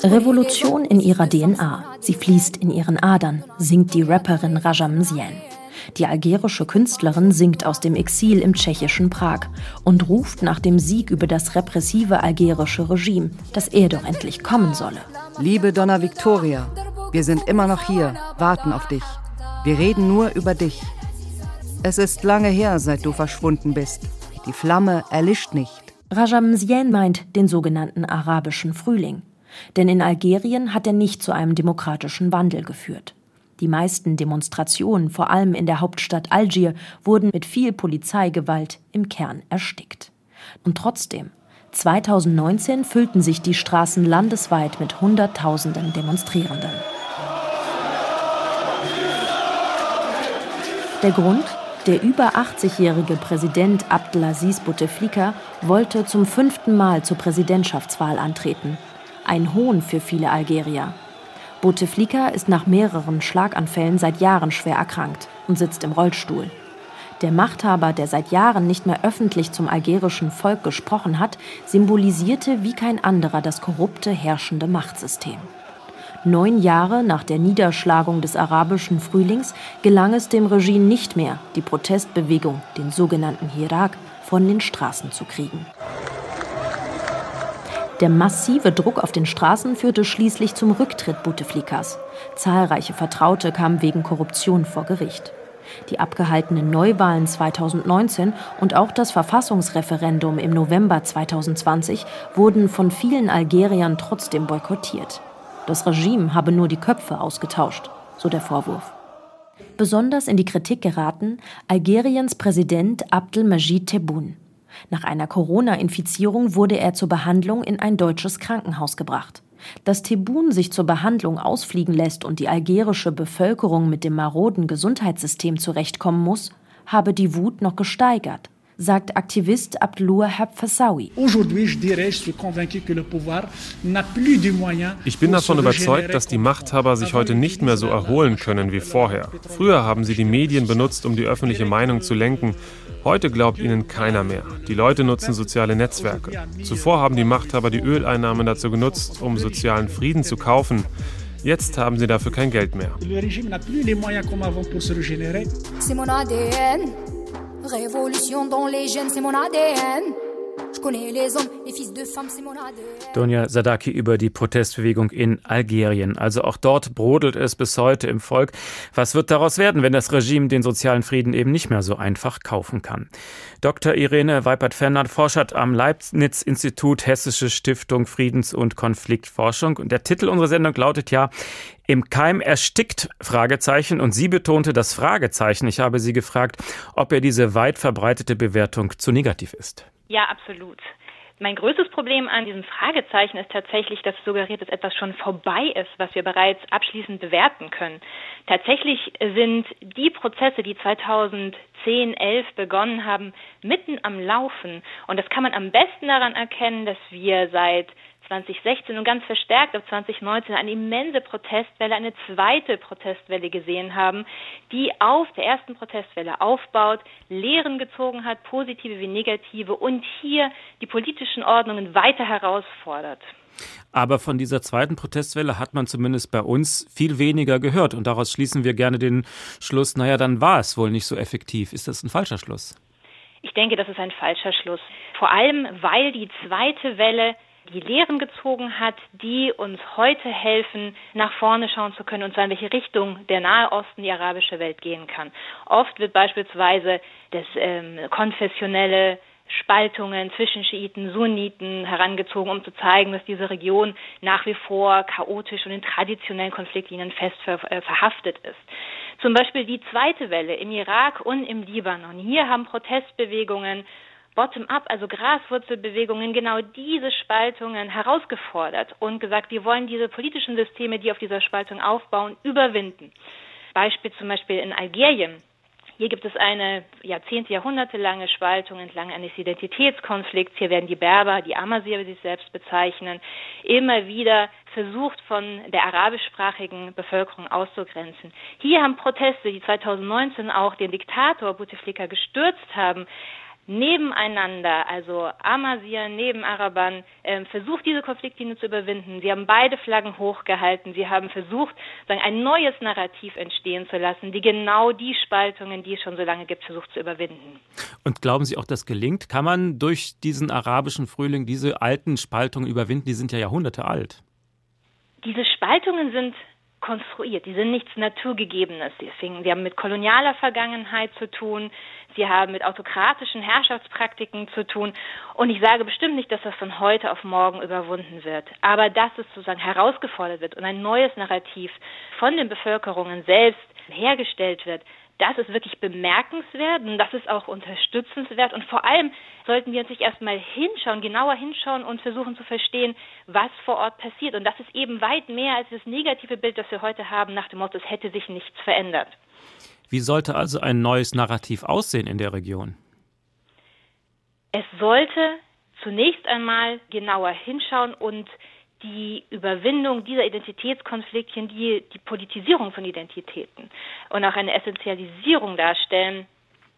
Revolution in ihrer DNA. Sie fließt in ihren Adern, singt die Rapperin Rajam Zien. Die algerische Künstlerin singt aus dem Exil im tschechischen Prag und ruft nach dem Sieg über das repressive algerische Regime, dass er doch endlich kommen solle. Liebe Donna Victoria, wir sind immer noch hier, warten auf dich. Wir reden nur über dich. Es ist lange her, seit du verschwunden bist. Die Flamme erlischt nicht. Rajamsien meint den sogenannten arabischen Frühling. Denn in Algerien hat er nicht zu einem demokratischen Wandel geführt. Die meisten Demonstrationen, vor allem in der Hauptstadt Algier, wurden mit viel Polizeigewalt im Kern erstickt. Und trotzdem, 2019 füllten sich die Straßen landesweit mit Hunderttausenden Demonstrierenden. Der Grund? Der über 80-jährige Präsident Abdelaziz Bouteflika wollte zum fünften Mal zur Präsidentschaftswahl antreten. Ein Hohn für viele Algerier. Bouteflika ist nach mehreren Schlaganfällen seit Jahren schwer erkrankt und sitzt im Rollstuhl. Der Machthaber, der seit Jahren nicht mehr öffentlich zum algerischen Volk gesprochen hat, symbolisierte wie kein anderer das korrupte herrschende Machtsystem. Neun Jahre nach der Niederschlagung des arabischen Frühlings gelang es dem Regime nicht mehr, die Protestbewegung, den sogenannten Hirak, von den Straßen zu kriegen. Der massive Druck auf den Straßen führte schließlich zum Rücktritt Bouteflikas. Zahlreiche Vertraute kamen wegen Korruption vor Gericht. Die abgehaltenen Neuwahlen 2019 und auch das Verfassungsreferendum im November 2020 wurden von vielen Algeriern trotzdem boykottiert. Das Regime habe nur die Köpfe ausgetauscht, so der Vorwurf. Besonders in die Kritik geraten Algeriens Präsident Abdelmajid Tebboune. Nach einer Corona-Infizierung wurde er zur Behandlung in ein deutsches Krankenhaus gebracht. Dass Tebboune sich zur Behandlung ausfliegen lässt und die algerische Bevölkerung mit dem maroden Gesundheitssystem zurechtkommen muss, habe die Wut noch gesteigert sagt Aktivist Abdulwahab Fassawi. Ich bin davon überzeugt, dass die Machthaber sich heute nicht mehr so erholen können wie vorher. Früher haben sie die Medien benutzt, um die öffentliche Meinung zu lenken. Heute glaubt ihnen keiner mehr. Die Leute nutzen soziale Netzwerke. Zuvor haben die Machthaber die Öleinnahmen dazu genutzt, um sozialen Frieden zu kaufen. Jetzt haben sie dafür kein Geld mehr. Révolution dans les gènes, c'est mon ADN. Donja Sadaki über die Protestbewegung in Algerien. Also auch dort brodelt es bis heute im Volk. Was wird daraus werden, wenn das Regime den sozialen Frieden eben nicht mehr so einfach kaufen kann? Dr. Irene Weipert-Fennert forscht am Leibniz-Institut Hessische Stiftung Friedens- und Konfliktforschung. Und der Titel unserer Sendung lautet ja im Keim erstickt? Fragezeichen. Und sie betonte das Fragezeichen. Ich habe sie gefragt, ob er diese weit verbreitete Bewertung zu negativ ist. Ja, absolut. Mein größtes Problem an diesem Fragezeichen ist tatsächlich, dass es suggeriert, dass etwas schon vorbei ist, was wir bereits abschließend bewerten können. Tatsächlich sind die Prozesse, die 2010, 11 begonnen haben, mitten am Laufen. Und das kann man am besten daran erkennen, dass wir seit 2016 und ganz verstärkt ab 2019 eine immense Protestwelle, eine zweite Protestwelle gesehen haben, die auf der ersten Protestwelle aufbaut, Lehren gezogen hat, positive wie negative und hier die politischen Ordnungen weiter herausfordert. Aber von dieser zweiten Protestwelle hat man zumindest bei uns viel weniger gehört. Und daraus schließen wir gerne den Schluss, naja, dann war es wohl nicht so effektiv. Ist das ein falscher Schluss? Ich denke, das ist ein falscher Schluss. Vor allem, weil die zweite Welle die Lehren gezogen hat, die uns heute helfen, nach vorne schauen zu können, und zwar in welche Richtung der Nahe Osten, die arabische Welt gehen kann. Oft wird beispielsweise das ähm, konfessionelle Spaltungen zwischen Schiiten, Sunniten herangezogen, um zu zeigen, dass diese Region nach wie vor chaotisch und in traditionellen Konfliktlinien fest ver äh, verhaftet ist. Zum Beispiel die zweite Welle im Irak und im Libanon. Hier haben Protestbewegungen Bottom-up, also Graswurzelbewegungen, genau diese Spaltungen herausgefordert und gesagt, wir wollen diese politischen Systeme, die auf dieser Spaltung aufbauen, überwinden. Beispiel zum Beispiel in Algerien. Hier gibt es eine Jahrzehnte, Jahrhunderte Spaltung entlang eines Identitätskonflikts. Hier werden die Berber, die Amazigh, wie sie sich selbst bezeichnen, immer wieder versucht, von der arabischsprachigen Bevölkerung auszugrenzen. Hier haben Proteste, die 2019 auch den Diktator Bouteflika gestürzt haben, nebeneinander, also Amazir neben Arabern, äh, versucht, diese Konfliktlinie zu überwinden. Sie haben beide Flaggen hochgehalten. Sie haben versucht, sagen, ein neues Narrativ entstehen zu lassen, die genau die Spaltungen, die es schon so lange gibt, versucht zu überwinden. Und glauben Sie auch, das gelingt? Kann man durch diesen arabischen Frühling diese alten Spaltungen überwinden? Die sind ja Jahrhunderte alt. Diese Spaltungen sind konstruiert. Die sind nichts Naturgegebenes. Die haben mit kolonialer Vergangenheit zu tun. Sie haben mit autokratischen Herrschaftspraktiken zu tun. Und ich sage bestimmt nicht, dass das von heute auf morgen überwunden wird. Aber dass es sozusagen herausgefordert wird und ein neues Narrativ von den Bevölkerungen selbst hergestellt wird, das ist wirklich bemerkenswert und das ist auch unterstützenswert. Und vor allem sollten wir uns nicht erstmal hinschauen, genauer hinschauen und versuchen zu verstehen, was vor Ort passiert. Und das ist eben weit mehr als das negative Bild, das wir heute haben, nach dem Motto, es hätte sich nichts verändert. Wie sollte also ein neues Narrativ aussehen in der Region? Es sollte zunächst einmal genauer hinschauen und die Überwindung dieser Identitätskonfliktchen, die die Politisierung von Identitäten und auch eine Essentialisierung darstellen,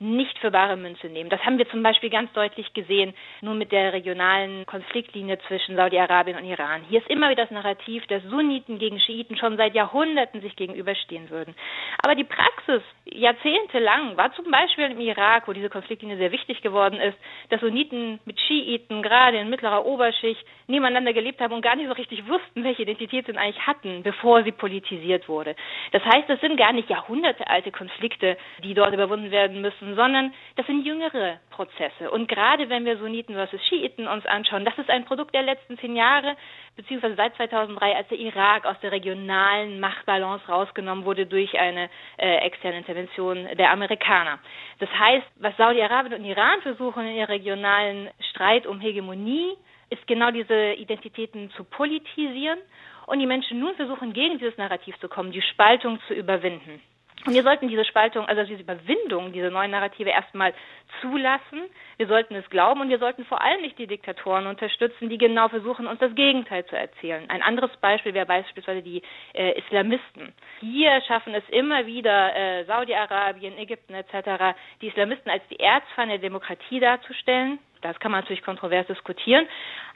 nicht für bare Münze nehmen. Das haben wir zum Beispiel ganz deutlich gesehen, nur mit der regionalen Konfliktlinie zwischen Saudi-Arabien und Iran. Hier ist immer wieder das Narrativ, dass Sunniten gegen Schiiten schon seit Jahrhunderten sich gegenüberstehen würden. Aber die Praxis jahrzehntelang war zum Beispiel im Irak, wo diese Konfliktlinie sehr wichtig geworden ist, dass Sunniten mit Schiiten gerade in mittlerer Oberschicht nebeneinander gelebt haben und gar nicht so richtig wussten, welche Identität sie eigentlich hatten, bevor sie politisiert wurde. Das heißt, es sind gar nicht jahrhundertealte Konflikte, die dort überwunden werden müssen, sondern das sind jüngere Prozesse. Und gerade wenn wir Sunniten versus Schiiten uns anschauen, das ist ein Produkt der letzten zehn Jahre, beziehungsweise seit 2003, als der Irak aus der regionalen Machtbalance rausgenommen wurde durch eine äh, externe Intervention der Amerikaner. Das heißt, was Saudi-Arabien und Iran versuchen in ihrem regionalen Streit um Hegemonie, ist genau diese Identitäten zu politisieren und die Menschen nun versuchen, gegen dieses Narrativ zu kommen, die Spaltung zu überwinden. Und wir sollten diese Spaltung, also diese Überwindung, diese neuen Narrative erstmal zulassen. Wir sollten es glauben und wir sollten vor allem nicht die Diktatoren unterstützen, die genau versuchen, uns das Gegenteil zu erzählen. Ein anderes Beispiel wäre beispielsweise die äh, Islamisten. Hier schaffen es immer wieder äh, Saudi-Arabien, Ägypten etc., die Islamisten als die Erzfeinde der Demokratie darzustellen. Das kann man natürlich kontrovers diskutieren.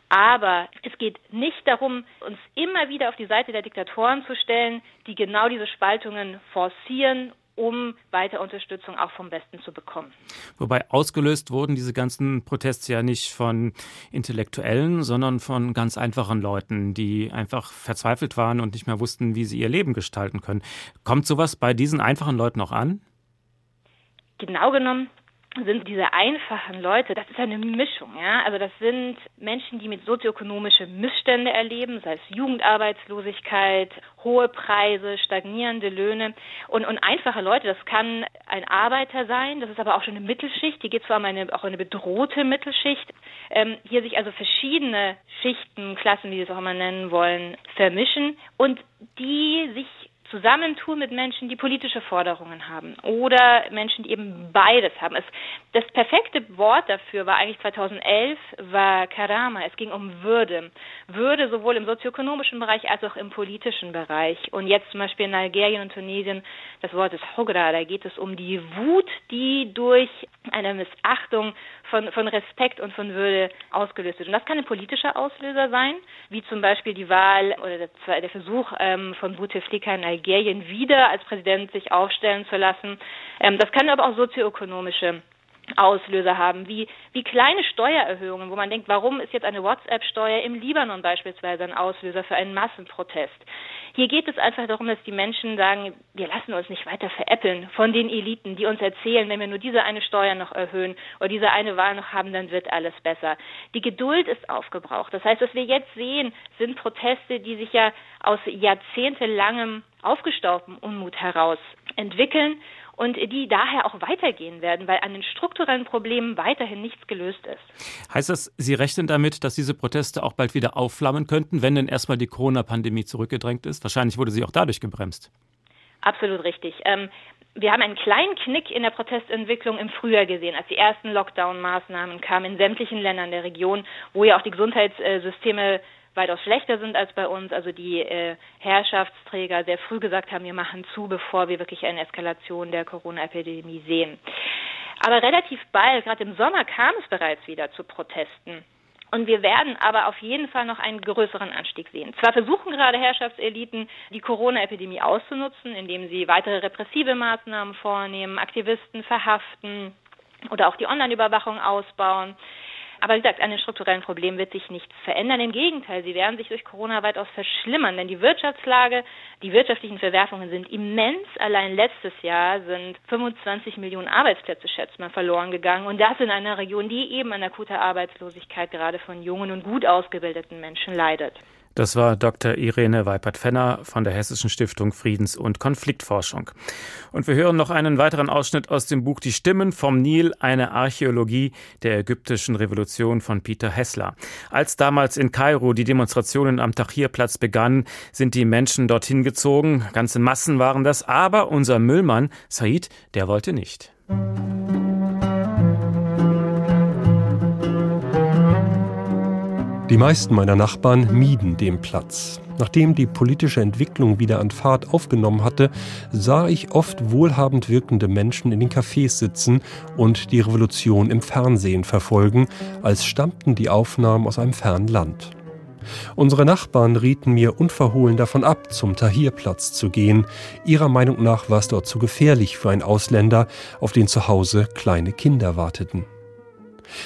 Aber es geht nicht darum, uns immer wieder auf die Seite der Diktatoren zu stellen, die genau diese Spaltungen forcieren um weiter Unterstützung auch vom Westen zu bekommen. Wobei ausgelöst wurden diese ganzen Proteste ja nicht von Intellektuellen, sondern von ganz einfachen Leuten, die einfach verzweifelt waren und nicht mehr wussten, wie sie ihr Leben gestalten können. Kommt sowas bei diesen einfachen Leuten auch an? Genau genommen sind diese einfachen Leute, das ist eine Mischung, ja. Also das sind Menschen, die mit sozioökonomische Missstände erleben, sei es Jugendarbeitslosigkeit, hohe Preise, stagnierende Löhne und, und einfache Leute. Das kann ein Arbeiter sein, das ist aber auch schon eine Mittelschicht, die geht zwar um eine, auch eine bedrohte Mittelschicht. Ähm, hier sich also verschiedene Schichten, Klassen, wie sie es auch immer nennen wollen, vermischen und die sich zusammentun mit Menschen, die politische Forderungen haben oder Menschen, die eben beides haben. Es, das perfekte Wort dafür war eigentlich 2011, war Karama. Es ging um Würde. Würde sowohl im sozioökonomischen Bereich als auch im politischen Bereich. Und jetzt zum Beispiel in Algerien und Tunesien, das Wort ist Hogra, da geht es um die Wut, die durch eine Missachtung von, von Respekt und von Würde ausgelöst wird. Und das kann ein politischer Auslöser sein, wie zum Beispiel die Wahl oder der, der Versuch ähm, von Bouteflika in Algerien wieder als Präsident sich aufstellen zu lassen. Ähm, das kann aber auch sozioökonomische Auslöser haben, wie, wie kleine Steuererhöhungen, wo man denkt, warum ist jetzt eine WhatsApp-Steuer im Libanon beispielsweise ein Auslöser für einen Massenprotest? Hier geht es einfach darum, dass die Menschen sagen, wir lassen uns nicht weiter veräppeln von den Eliten, die uns erzählen, wenn wir nur diese eine Steuer noch erhöhen oder diese eine Wahl noch haben, dann wird alles besser. Die Geduld ist aufgebraucht. Das heißt, was wir jetzt sehen, sind Proteste, die sich ja aus jahrzehntelangem aufgestaubten Unmut heraus entwickeln und die daher auch weitergehen werden, weil an den strukturellen Problemen weiterhin nichts gelöst ist. Heißt das, Sie rechnen damit, dass diese Proteste auch bald wieder aufflammen könnten, wenn denn erstmal die Corona-Pandemie zurückgedrängt ist? Wahrscheinlich wurde sie auch dadurch gebremst. Absolut richtig. Ähm, wir haben einen kleinen Knick in der Protestentwicklung im Frühjahr gesehen, als die ersten Lockdown-Maßnahmen kamen in sämtlichen Ländern der Region, wo ja auch die Gesundheitssysteme weitaus schlechter sind als bei uns, also die äh, Herrschaftsträger sehr früh gesagt haben, wir machen zu, bevor wir wirklich eine Eskalation der Corona-Epidemie sehen. Aber relativ bald, gerade im Sommer, kam es bereits wieder zu Protesten. Und wir werden aber auf jeden Fall noch einen größeren Anstieg sehen. Zwar versuchen gerade Herrschaftseliten, die Corona-Epidemie auszunutzen, indem sie weitere repressive Maßnahmen vornehmen, Aktivisten verhaften oder auch die Online-Überwachung ausbauen. Aber wie gesagt, an den strukturellen Problemen wird sich nichts verändern. Im Gegenteil, sie werden sich durch Corona weitaus verschlimmern, denn die Wirtschaftslage, die wirtschaftlichen Verwerfungen sind immens. Allein letztes Jahr sind 25 Millionen Arbeitsplätze, schätzt man, verloren gegangen. Und das in einer Region, die eben an akuter Arbeitslosigkeit gerade von jungen und gut ausgebildeten Menschen leidet. Das war Dr. Irene Weipert-Fenner von der Hessischen Stiftung Friedens- und Konfliktforschung. Und wir hören noch einen weiteren Ausschnitt aus dem Buch Die Stimmen vom Nil, eine Archäologie der ägyptischen Revolution von Peter Hessler. Als damals in Kairo die Demonstrationen am Tahrirplatz begannen, sind die Menschen dorthin gezogen. Ganze Massen waren das, aber unser Müllmann Said, der wollte nicht. Die meisten meiner Nachbarn mieden den Platz. Nachdem die politische Entwicklung wieder an Fahrt aufgenommen hatte, sah ich oft wohlhabend wirkende Menschen in den Cafés sitzen und die Revolution im Fernsehen verfolgen, als stammten die Aufnahmen aus einem fernen Land. Unsere Nachbarn rieten mir unverhohlen davon ab, zum Tahrirplatz zu gehen. Ihrer Meinung nach war es dort zu gefährlich für einen Ausländer, auf den zu Hause kleine Kinder warteten.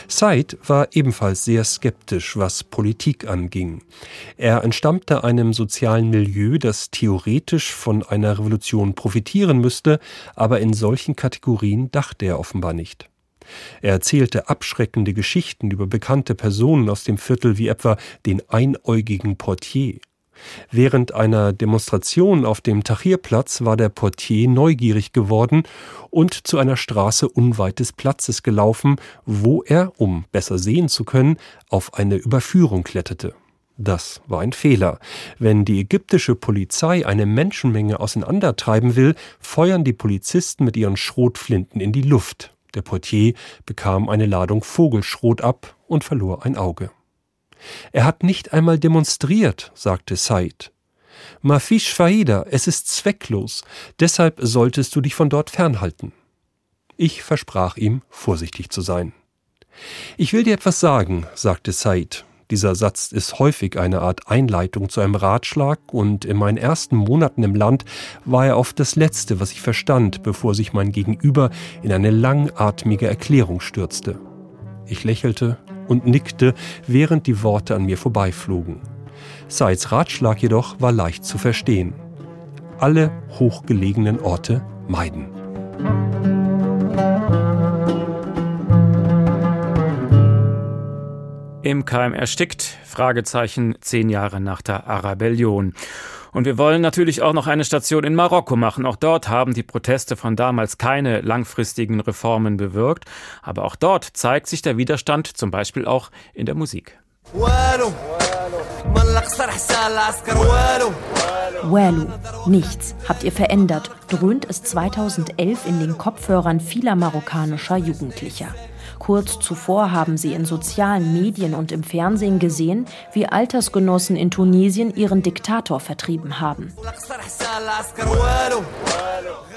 Said war ebenfalls sehr skeptisch, was Politik anging. Er entstammte einem sozialen Milieu, das theoretisch von einer Revolution profitieren müsste, aber in solchen Kategorien dachte er offenbar nicht. Er erzählte abschreckende Geschichten über bekannte Personen aus dem Viertel wie etwa den einäugigen Portier. Während einer Demonstration auf dem Tahrirplatz war der Portier neugierig geworden und zu einer Straße unweit des Platzes gelaufen, wo er, um besser sehen zu können, auf eine Überführung kletterte. Das war ein Fehler. Wenn die ägyptische Polizei eine Menschenmenge auseinandertreiben will, feuern die Polizisten mit ihren Schrotflinten in die Luft. Der Portier bekam eine Ladung Vogelschrot ab und verlor ein Auge. Er hat nicht einmal demonstriert, sagte Said. Mafish Faida, es ist zwecklos, deshalb solltest du dich von dort fernhalten. Ich versprach ihm, vorsichtig zu sein. Ich will dir etwas sagen, sagte Said. Dieser Satz ist häufig eine Art Einleitung zu einem Ratschlag, und in meinen ersten Monaten im Land war er oft das Letzte, was ich verstand, bevor sich mein Gegenüber in eine langatmige Erklärung stürzte. Ich lächelte und nickte, während die Worte an mir vorbeiflogen. Saids Ratschlag jedoch war leicht zu verstehen. Alle hochgelegenen Orte meiden. Im Keim erstickt, Fragezeichen, zehn Jahre nach der Arabellion. Und wir wollen natürlich auch noch eine Station in Marokko machen. Auch dort haben die Proteste von damals keine langfristigen Reformen bewirkt. Aber auch dort zeigt sich der Widerstand, zum Beispiel auch in der Musik. Walu, nichts habt ihr verändert, dröhnt es 2011 in den Kopfhörern vieler marokkanischer Jugendlicher. Kurz zuvor haben sie in sozialen Medien und im Fernsehen gesehen, wie Altersgenossen in Tunesien ihren Diktator vertrieben haben.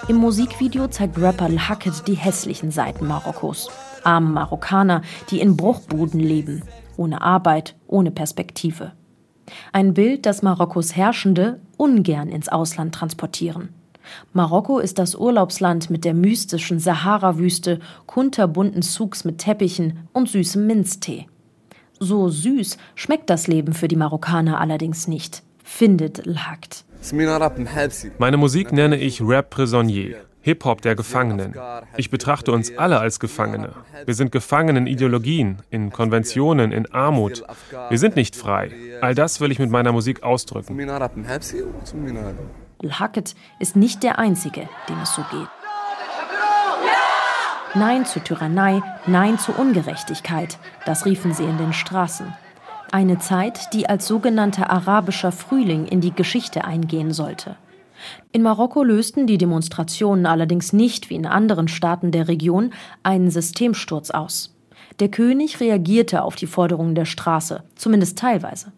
Im Musikvideo zeigt Rapper L-Hacket die hässlichen Seiten Marokkos. Arme Marokkaner, die in Bruchbuden leben, ohne Arbeit, ohne Perspektive. Ein Bild, das Marokkos Herrschende ungern ins Ausland transportieren. Marokko ist das Urlaubsland mit der mystischen Sahara-Wüste, kunterbunten Souks mit Teppichen und süßem Minztee. So süß schmeckt das Leben für die Marokkaner allerdings nicht, findet Lhakt. Meine Musik nenne ich Rap Prisonnier, Hip-Hop der Gefangenen. Ich betrachte uns alle als Gefangene. Wir sind gefangen in Ideologien, in Konventionen, in Armut. Wir sind nicht frei. All das will ich mit meiner Musik ausdrücken. Hackett ist nicht der Einzige, dem es so geht. Nein zur Tyrannei, Nein zur Ungerechtigkeit, das riefen sie in den Straßen. Eine Zeit, die als sogenannter arabischer Frühling in die Geschichte eingehen sollte. In Marokko lösten die Demonstrationen allerdings nicht, wie in anderen Staaten der Region, einen Systemsturz aus. Der König reagierte auf die Forderungen der Straße, zumindest teilweise.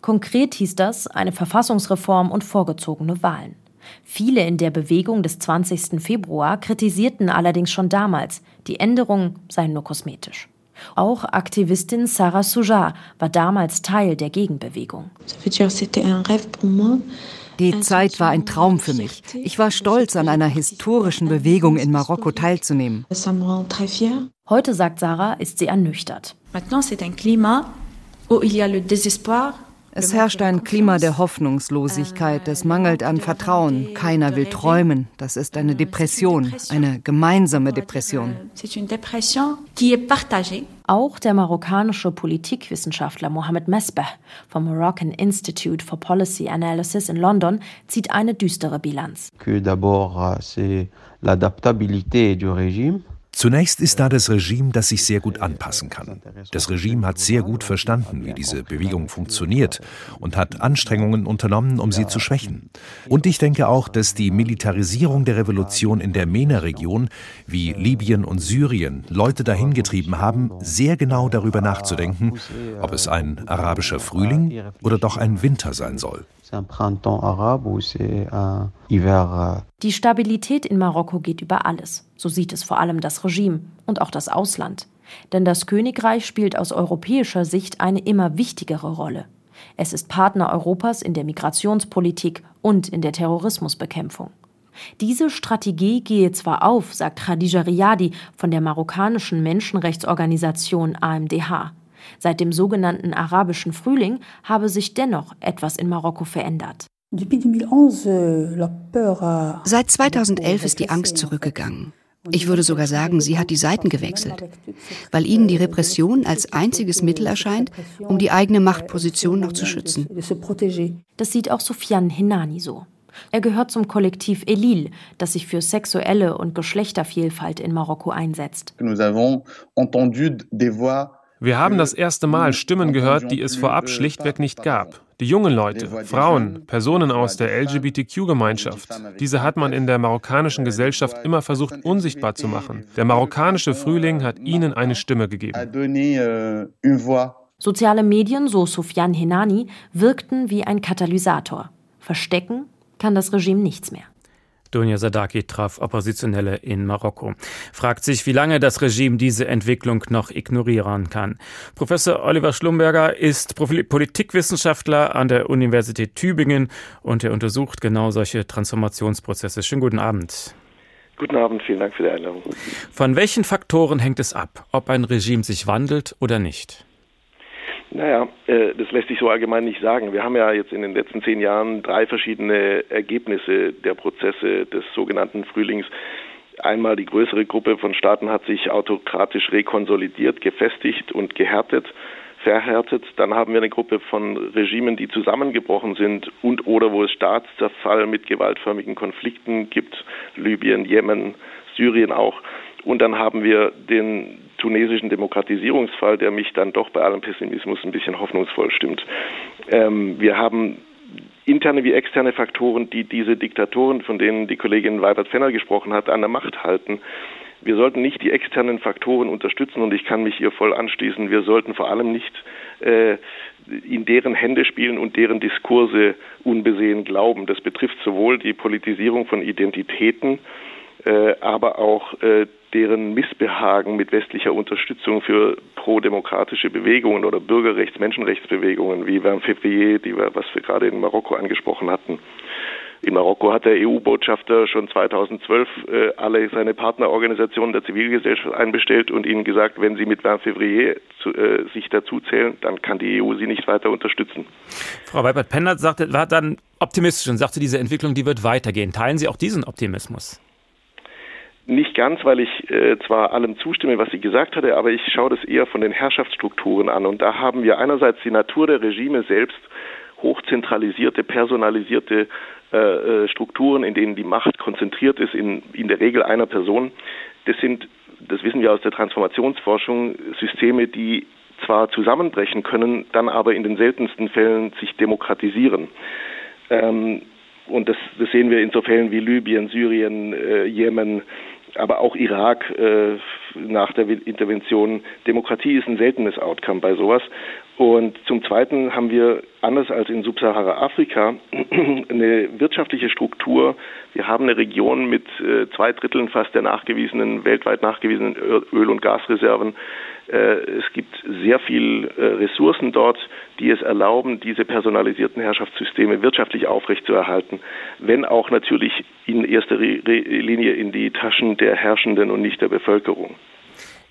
Konkret hieß das eine Verfassungsreform und vorgezogene Wahlen. Viele in der Bewegung des 20. Februar kritisierten allerdings schon damals, die Änderungen seien nur kosmetisch. Auch Aktivistin Sarah Souja war damals Teil der Gegenbewegung. Die Zeit war ein Traum für mich. Ich war stolz, an einer historischen Bewegung in Marokko teilzunehmen. Heute, sagt Sarah, ist sie ernüchtert. Maintenant, c'est un climat où il y a le désespoir, es herrscht ein Klima der Hoffnungslosigkeit, es mangelt an Vertrauen, keiner will träumen. Das ist eine Depression, eine gemeinsame Depression. Auch der marokkanische Politikwissenschaftler Mohamed Mesbeh vom Moroccan Institute for Policy Analysis in London zieht eine düstere Bilanz. Que d'abord c'est l'adaptabilité du régime Zunächst ist da das Regime, das sich sehr gut anpassen kann. Das Regime hat sehr gut verstanden, wie diese Bewegung funktioniert und hat Anstrengungen unternommen, um sie zu schwächen. Und ich denke auch, dass die Militarisierung der Revolution in der MENA-Region, wie Libyen und Syrien, Leute dahin getrieben haben, sehr genau darüber nachzudenken, ob es ein arabischer Frühling oder doch ein Winter sein soll. Die Stabilität in Marokko geht über alles. So sieht es vor allem das Regime und auch das Ausland. Denn das Königreich spielt aus europäischer Sicht eine immer wichtigere Rolle. Es ist Partner Europas in der Migrationspolitik und in der Terrorismusbekämpfung. Diese Strategie gehe zwar auf, sagt Khadija Riyadi von der marokkanischen Menschenrechtsorganisation AMDH. Seit dem sogenannten arabischen Frühling habe sich dennoch etwas in Marokko verändert. Seit 2011 ist die Angst zurückgegangen. Ich würde sogar sagen, sie hat die Seiten gewechselt, weil ihnen die Repression als einziges Mittel erscheint, um die eigene Machtposition noch zu schützen. Das sieht auch Sofian Hinani so. Er gehört zum Kollektiv Elil, das sich für sexuelle und Geschlechtervielfalt in Marokko einsetzt. Nous avons entendu des voix wir haben das erste Mal Stimmen gehört, die es vorab schlichtweg nicht gab. Die jungen Leute, Frauen, Personen aus der LGBTQ-Gemeinschaft, diese hat man in der marokkanischen Gesellschaft immer versucht unsichtbar zu machen. Der marokkanische Frühling hat ihnen eine Stimme gegeben. Soziale Medien, so Sofian Henani, wirkten wie ein Katalysator. Verstecken kann das Regime nichts mehr. Dunja Sadaki traf Oppositionelle in Marokko. Fragt sich, wie lange das Regime diese Entwicklung noch ignorieren kann. Professor Oliver Schlumberger ist Politikwissenschaftler an der Universität Tübingen und er untersucht genau solche Transformationsprozesse. Schönen guten Abend. Guten Abend, vielen Dank für die Einladung. Von welchen Faktoren hängt es ab, ob ein Regime sich wandelt oder nicht? Naja, äh, das lässt sich so allgemein nicht sagen. Wir haben ja jetzt in den letzten zehn Jahren drei verschiedene Ergebnisse der Prozesse des sogenannten Frühlings. Einmal die größere Gruppe von Staaten hat sich autokratisch rekonsolidiert, gefestigt und gehärtet, verhärtet. Dann haben wir eine Gruppe von Regimen, die zusammengebrochen sind und oder wo es Staatszerfall mit gewaltförmigen Konflikten gibt, Libyen, Jemen, Syrien auch. Und dann haben wir den tunesischen Demokratisierungsfall, der mich dann doch bei allem Pessimismus ein bisschen hoffnungsvoll stimmt. Ähm, wir haben interne wie externe Faktoren, die diese Diktatoren, von denen die Kollegin Weibert-Fenner gesprochen hat, an der Macht halten. Wir sollten nicht die externen Faktoren unterstützen und ich kann mich hier voll anschließen. Wir sollten vor allem nicht äh, in deren Hände spielen und deren Diskurse unbesehen glauben. Das betrifft sowohl die Politisierung von Identitäten, aber auch äh, deren Missbehagen mit westlicher Unterstützung für pro-demokratische Bewegungen oder Bürgerrechts-, Menschenrechtsbewegungen wie Verne Février, die wir, was wir gerade in Marokko angesprochen hatten. In Marokko hat der EU-Botschafter schon 2012 äh, alle seine Partnerorganisationen der Zivilgesellschaft einbestellt und ihnen gesagt, wenn sie mit Verne Février zu, äh, sich dazuzählen, dann kann die EU sie nicht weiter unterstützen. Frau Weibert-Pennert war dann optimistisch und sagte, diese Entwicklung, die wird weitergehen. Teilen Sie auch diesen Optimismus? Nicht ganz, weil ich äh, zwar allem zustimme, was sie gesagt hatte, aber ich schaue das eher von den Herrschaftsstrukturen an. Und da haben wir einerseits die Natur der Regime selbst, hochzentralisierte, personalisierte äh, äh, Strukturen, in denen die Macht konzentriert ist, in, in der Regel einer Person. Das sind, das wissen wir aus der Transformationsforschung, Systeme, die zwar zusammenbrechen können, dann aber in den seltensten Fällen sich demokratisieren. Ähm, und das, das, sehen wir in so Fällen wie Libyen, Syrien, äh, Jemen, aber auch Irak äh, nach der Intervention. Demokratie ist ein seltenes Outcome bei sowas. Und zum Zweiten haben wir, anders als in Subsahara-Afrika, eine wirtschaftliche Struktur. Wir haben eine Region mit äh, zwei Dritteln fast der nachgewiesenen, weltweit nachgewiesenen Öl- und Gasreserven. Äh, es gibt sehr viel äh, Ressourcen dort, die es erlauben, diese personalisierten Herrschaftssysteme wirtschaftlich aufrechtzuerhalten, wenn auch natürlich in erster Linie in die Taschen der Herrschenden und nicht der Bevölkerung.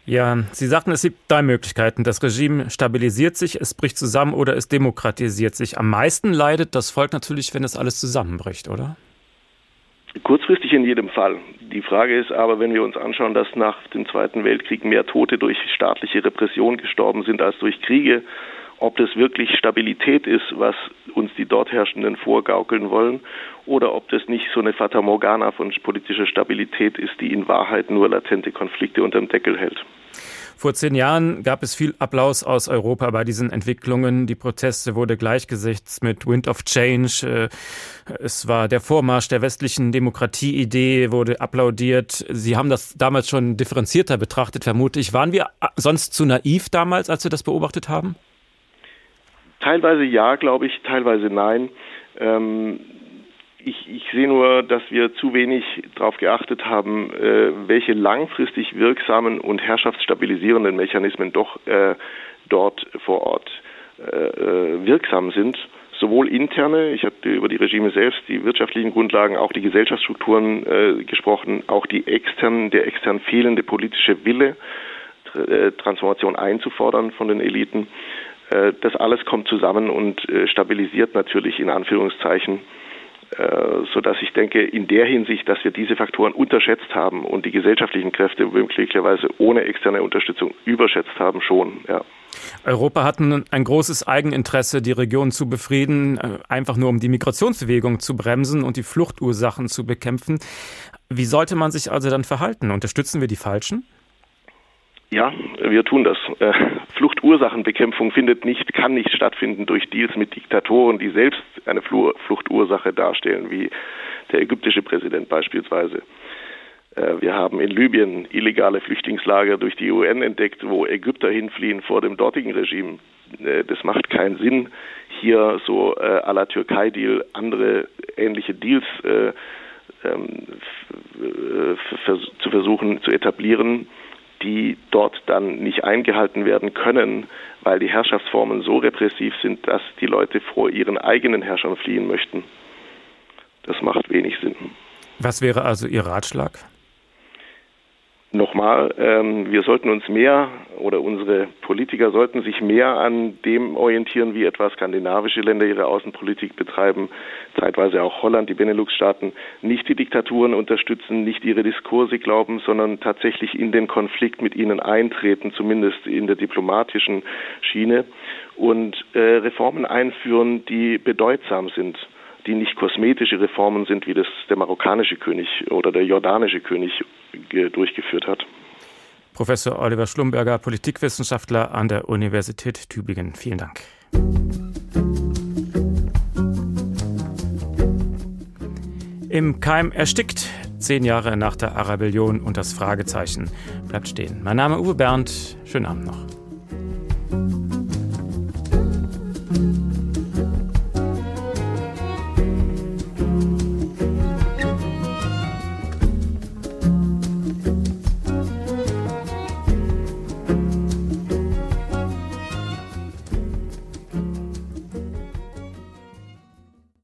Ja, Sie sagten, es gibt drei Möglichkeiten. Das Regime stabilisiert sich, es bricht zusammen oder es demokratisiert sich. Am meisten leidet das Volk natürlich, wenn es alles zusammenbricht, oder? Kurzfristig in jedem Fall. Die Frage ist aber, wenn wir uns anschauen, dass nach dem Zweiten Weltkrieg mehr Tote durch staatliche Repression gestorben sind als durch Kriege, ob das wirklich Stabilität ist, was uns die dort Herrschenden vorgaukeln wollen, oder ob das nicht so eine Fata Morgana von politischer Stabilität ist, die in Wahrheit nur latente Konflikte unterm Deckel hält. Vor zehn Jahren gab es viel Applaus aus Europa bei diesen Entwicklungen. Die Proteste wurde gleichgesetzt mit Wind of Change. Äh, es war der Vormarsch der westlichen Demokratieidee, wurde applaudiert. Sie haben das damals schon differenzierter betrachtet, vermute ich. Waren wir sonst zu naiv damals, als wir das beobachtet haben? Teilweise ja, glaube ich, teilweise nein. Ähm, ich, ich sehe nur, dass wir zu wenig darauf geachtet haben, äh, welche langfristig wirksamen und herrschaftsstabilisierenden Mechanismen doch äh, dort vor Ort äh, äh, wirksam sind. Sowohl interne, ich hatte über die Regime selbst, die wirtschaftlichen Grundlagen, auch die Gesellschaftsstrukturen äh, gesprochen, auch die externen, der extern fehlende politische Wille, äh, Transformation einzufordern von den Eliten. Das alles kommt zusammen und stabilisiert natürlich in Anführungszeichen sodass ich denke, in der Hinsicht, dass wir diese Faktoren unterschätzt haben und die gesellschaftlichen Kräfte möglicherweise ohne externe Unterstützung überschätzt haben, schon. Ja. Europa hat ein großes Eigeninteresse, die Region zu befrieden, äh, einfach nur um die Migrationsbewegung zu bremsen und die Fluchtursachen zu bekämpfen. Wie sollte man sich also dann verhalten? Unterstützen wir die Falschen? Ja, wir tun das. Äh, Fluchtursachenbekämpfung findet nicht, kann nicht stattfinden durch Deals mit Diktatoren, die selbst eine Fluchtursache darstellen, wie der ägyptische Präsident beispielsweise. Äh, wir haben in Libyen illegale Flüchtlingslager durch die UN entdeckt, wo Ägypter hinfliehen vor dem dortigen Regime. Äh, das macht keinen Sinn, hier so à la Türkei-Deal andere ähnliche Deals äh, ähm, zu versuchen zu etablieren die dort dann nicht eingehalten werden können, weil die Herrschaftsformen so repressiv sind, dass die Leute vor ihren eigenen Herrschern fliehen möchten. Das macht wenig Sinn. Was wäre also Ihr Ratschlag? Nochmal, ähm, wir sollten uns mehr oder unsere Politiker sollten sich mehr an dem orientieren, wie etwa skandinavische Länder ihre Außenpolitik betreiben, zeitweise auch Holland, die Benelux-Staaten, nicht die Diktaturen unterstützen, nicht ihre Diskurse glauben, sondern tatsächlich in den Konflikt mit ihnen eintreten, zumindest in der diplomatischen Schiene und äh, Reformen einführen, die bedeutsam sind die nicht kosmetische Reformen sind, wie das der marokkanische König oder der jordanische König durchgeführt hat. Professor Oliver Schlumberger, Politikwissenschaftler an der Universität Tübingen. Vielen Dank. Im Keim erstickt, zehn Jahre nach der Arabellion und das Fragezeichen bleibt stehen. Mein Name ist Uwe Bernd, schönen Abend noch.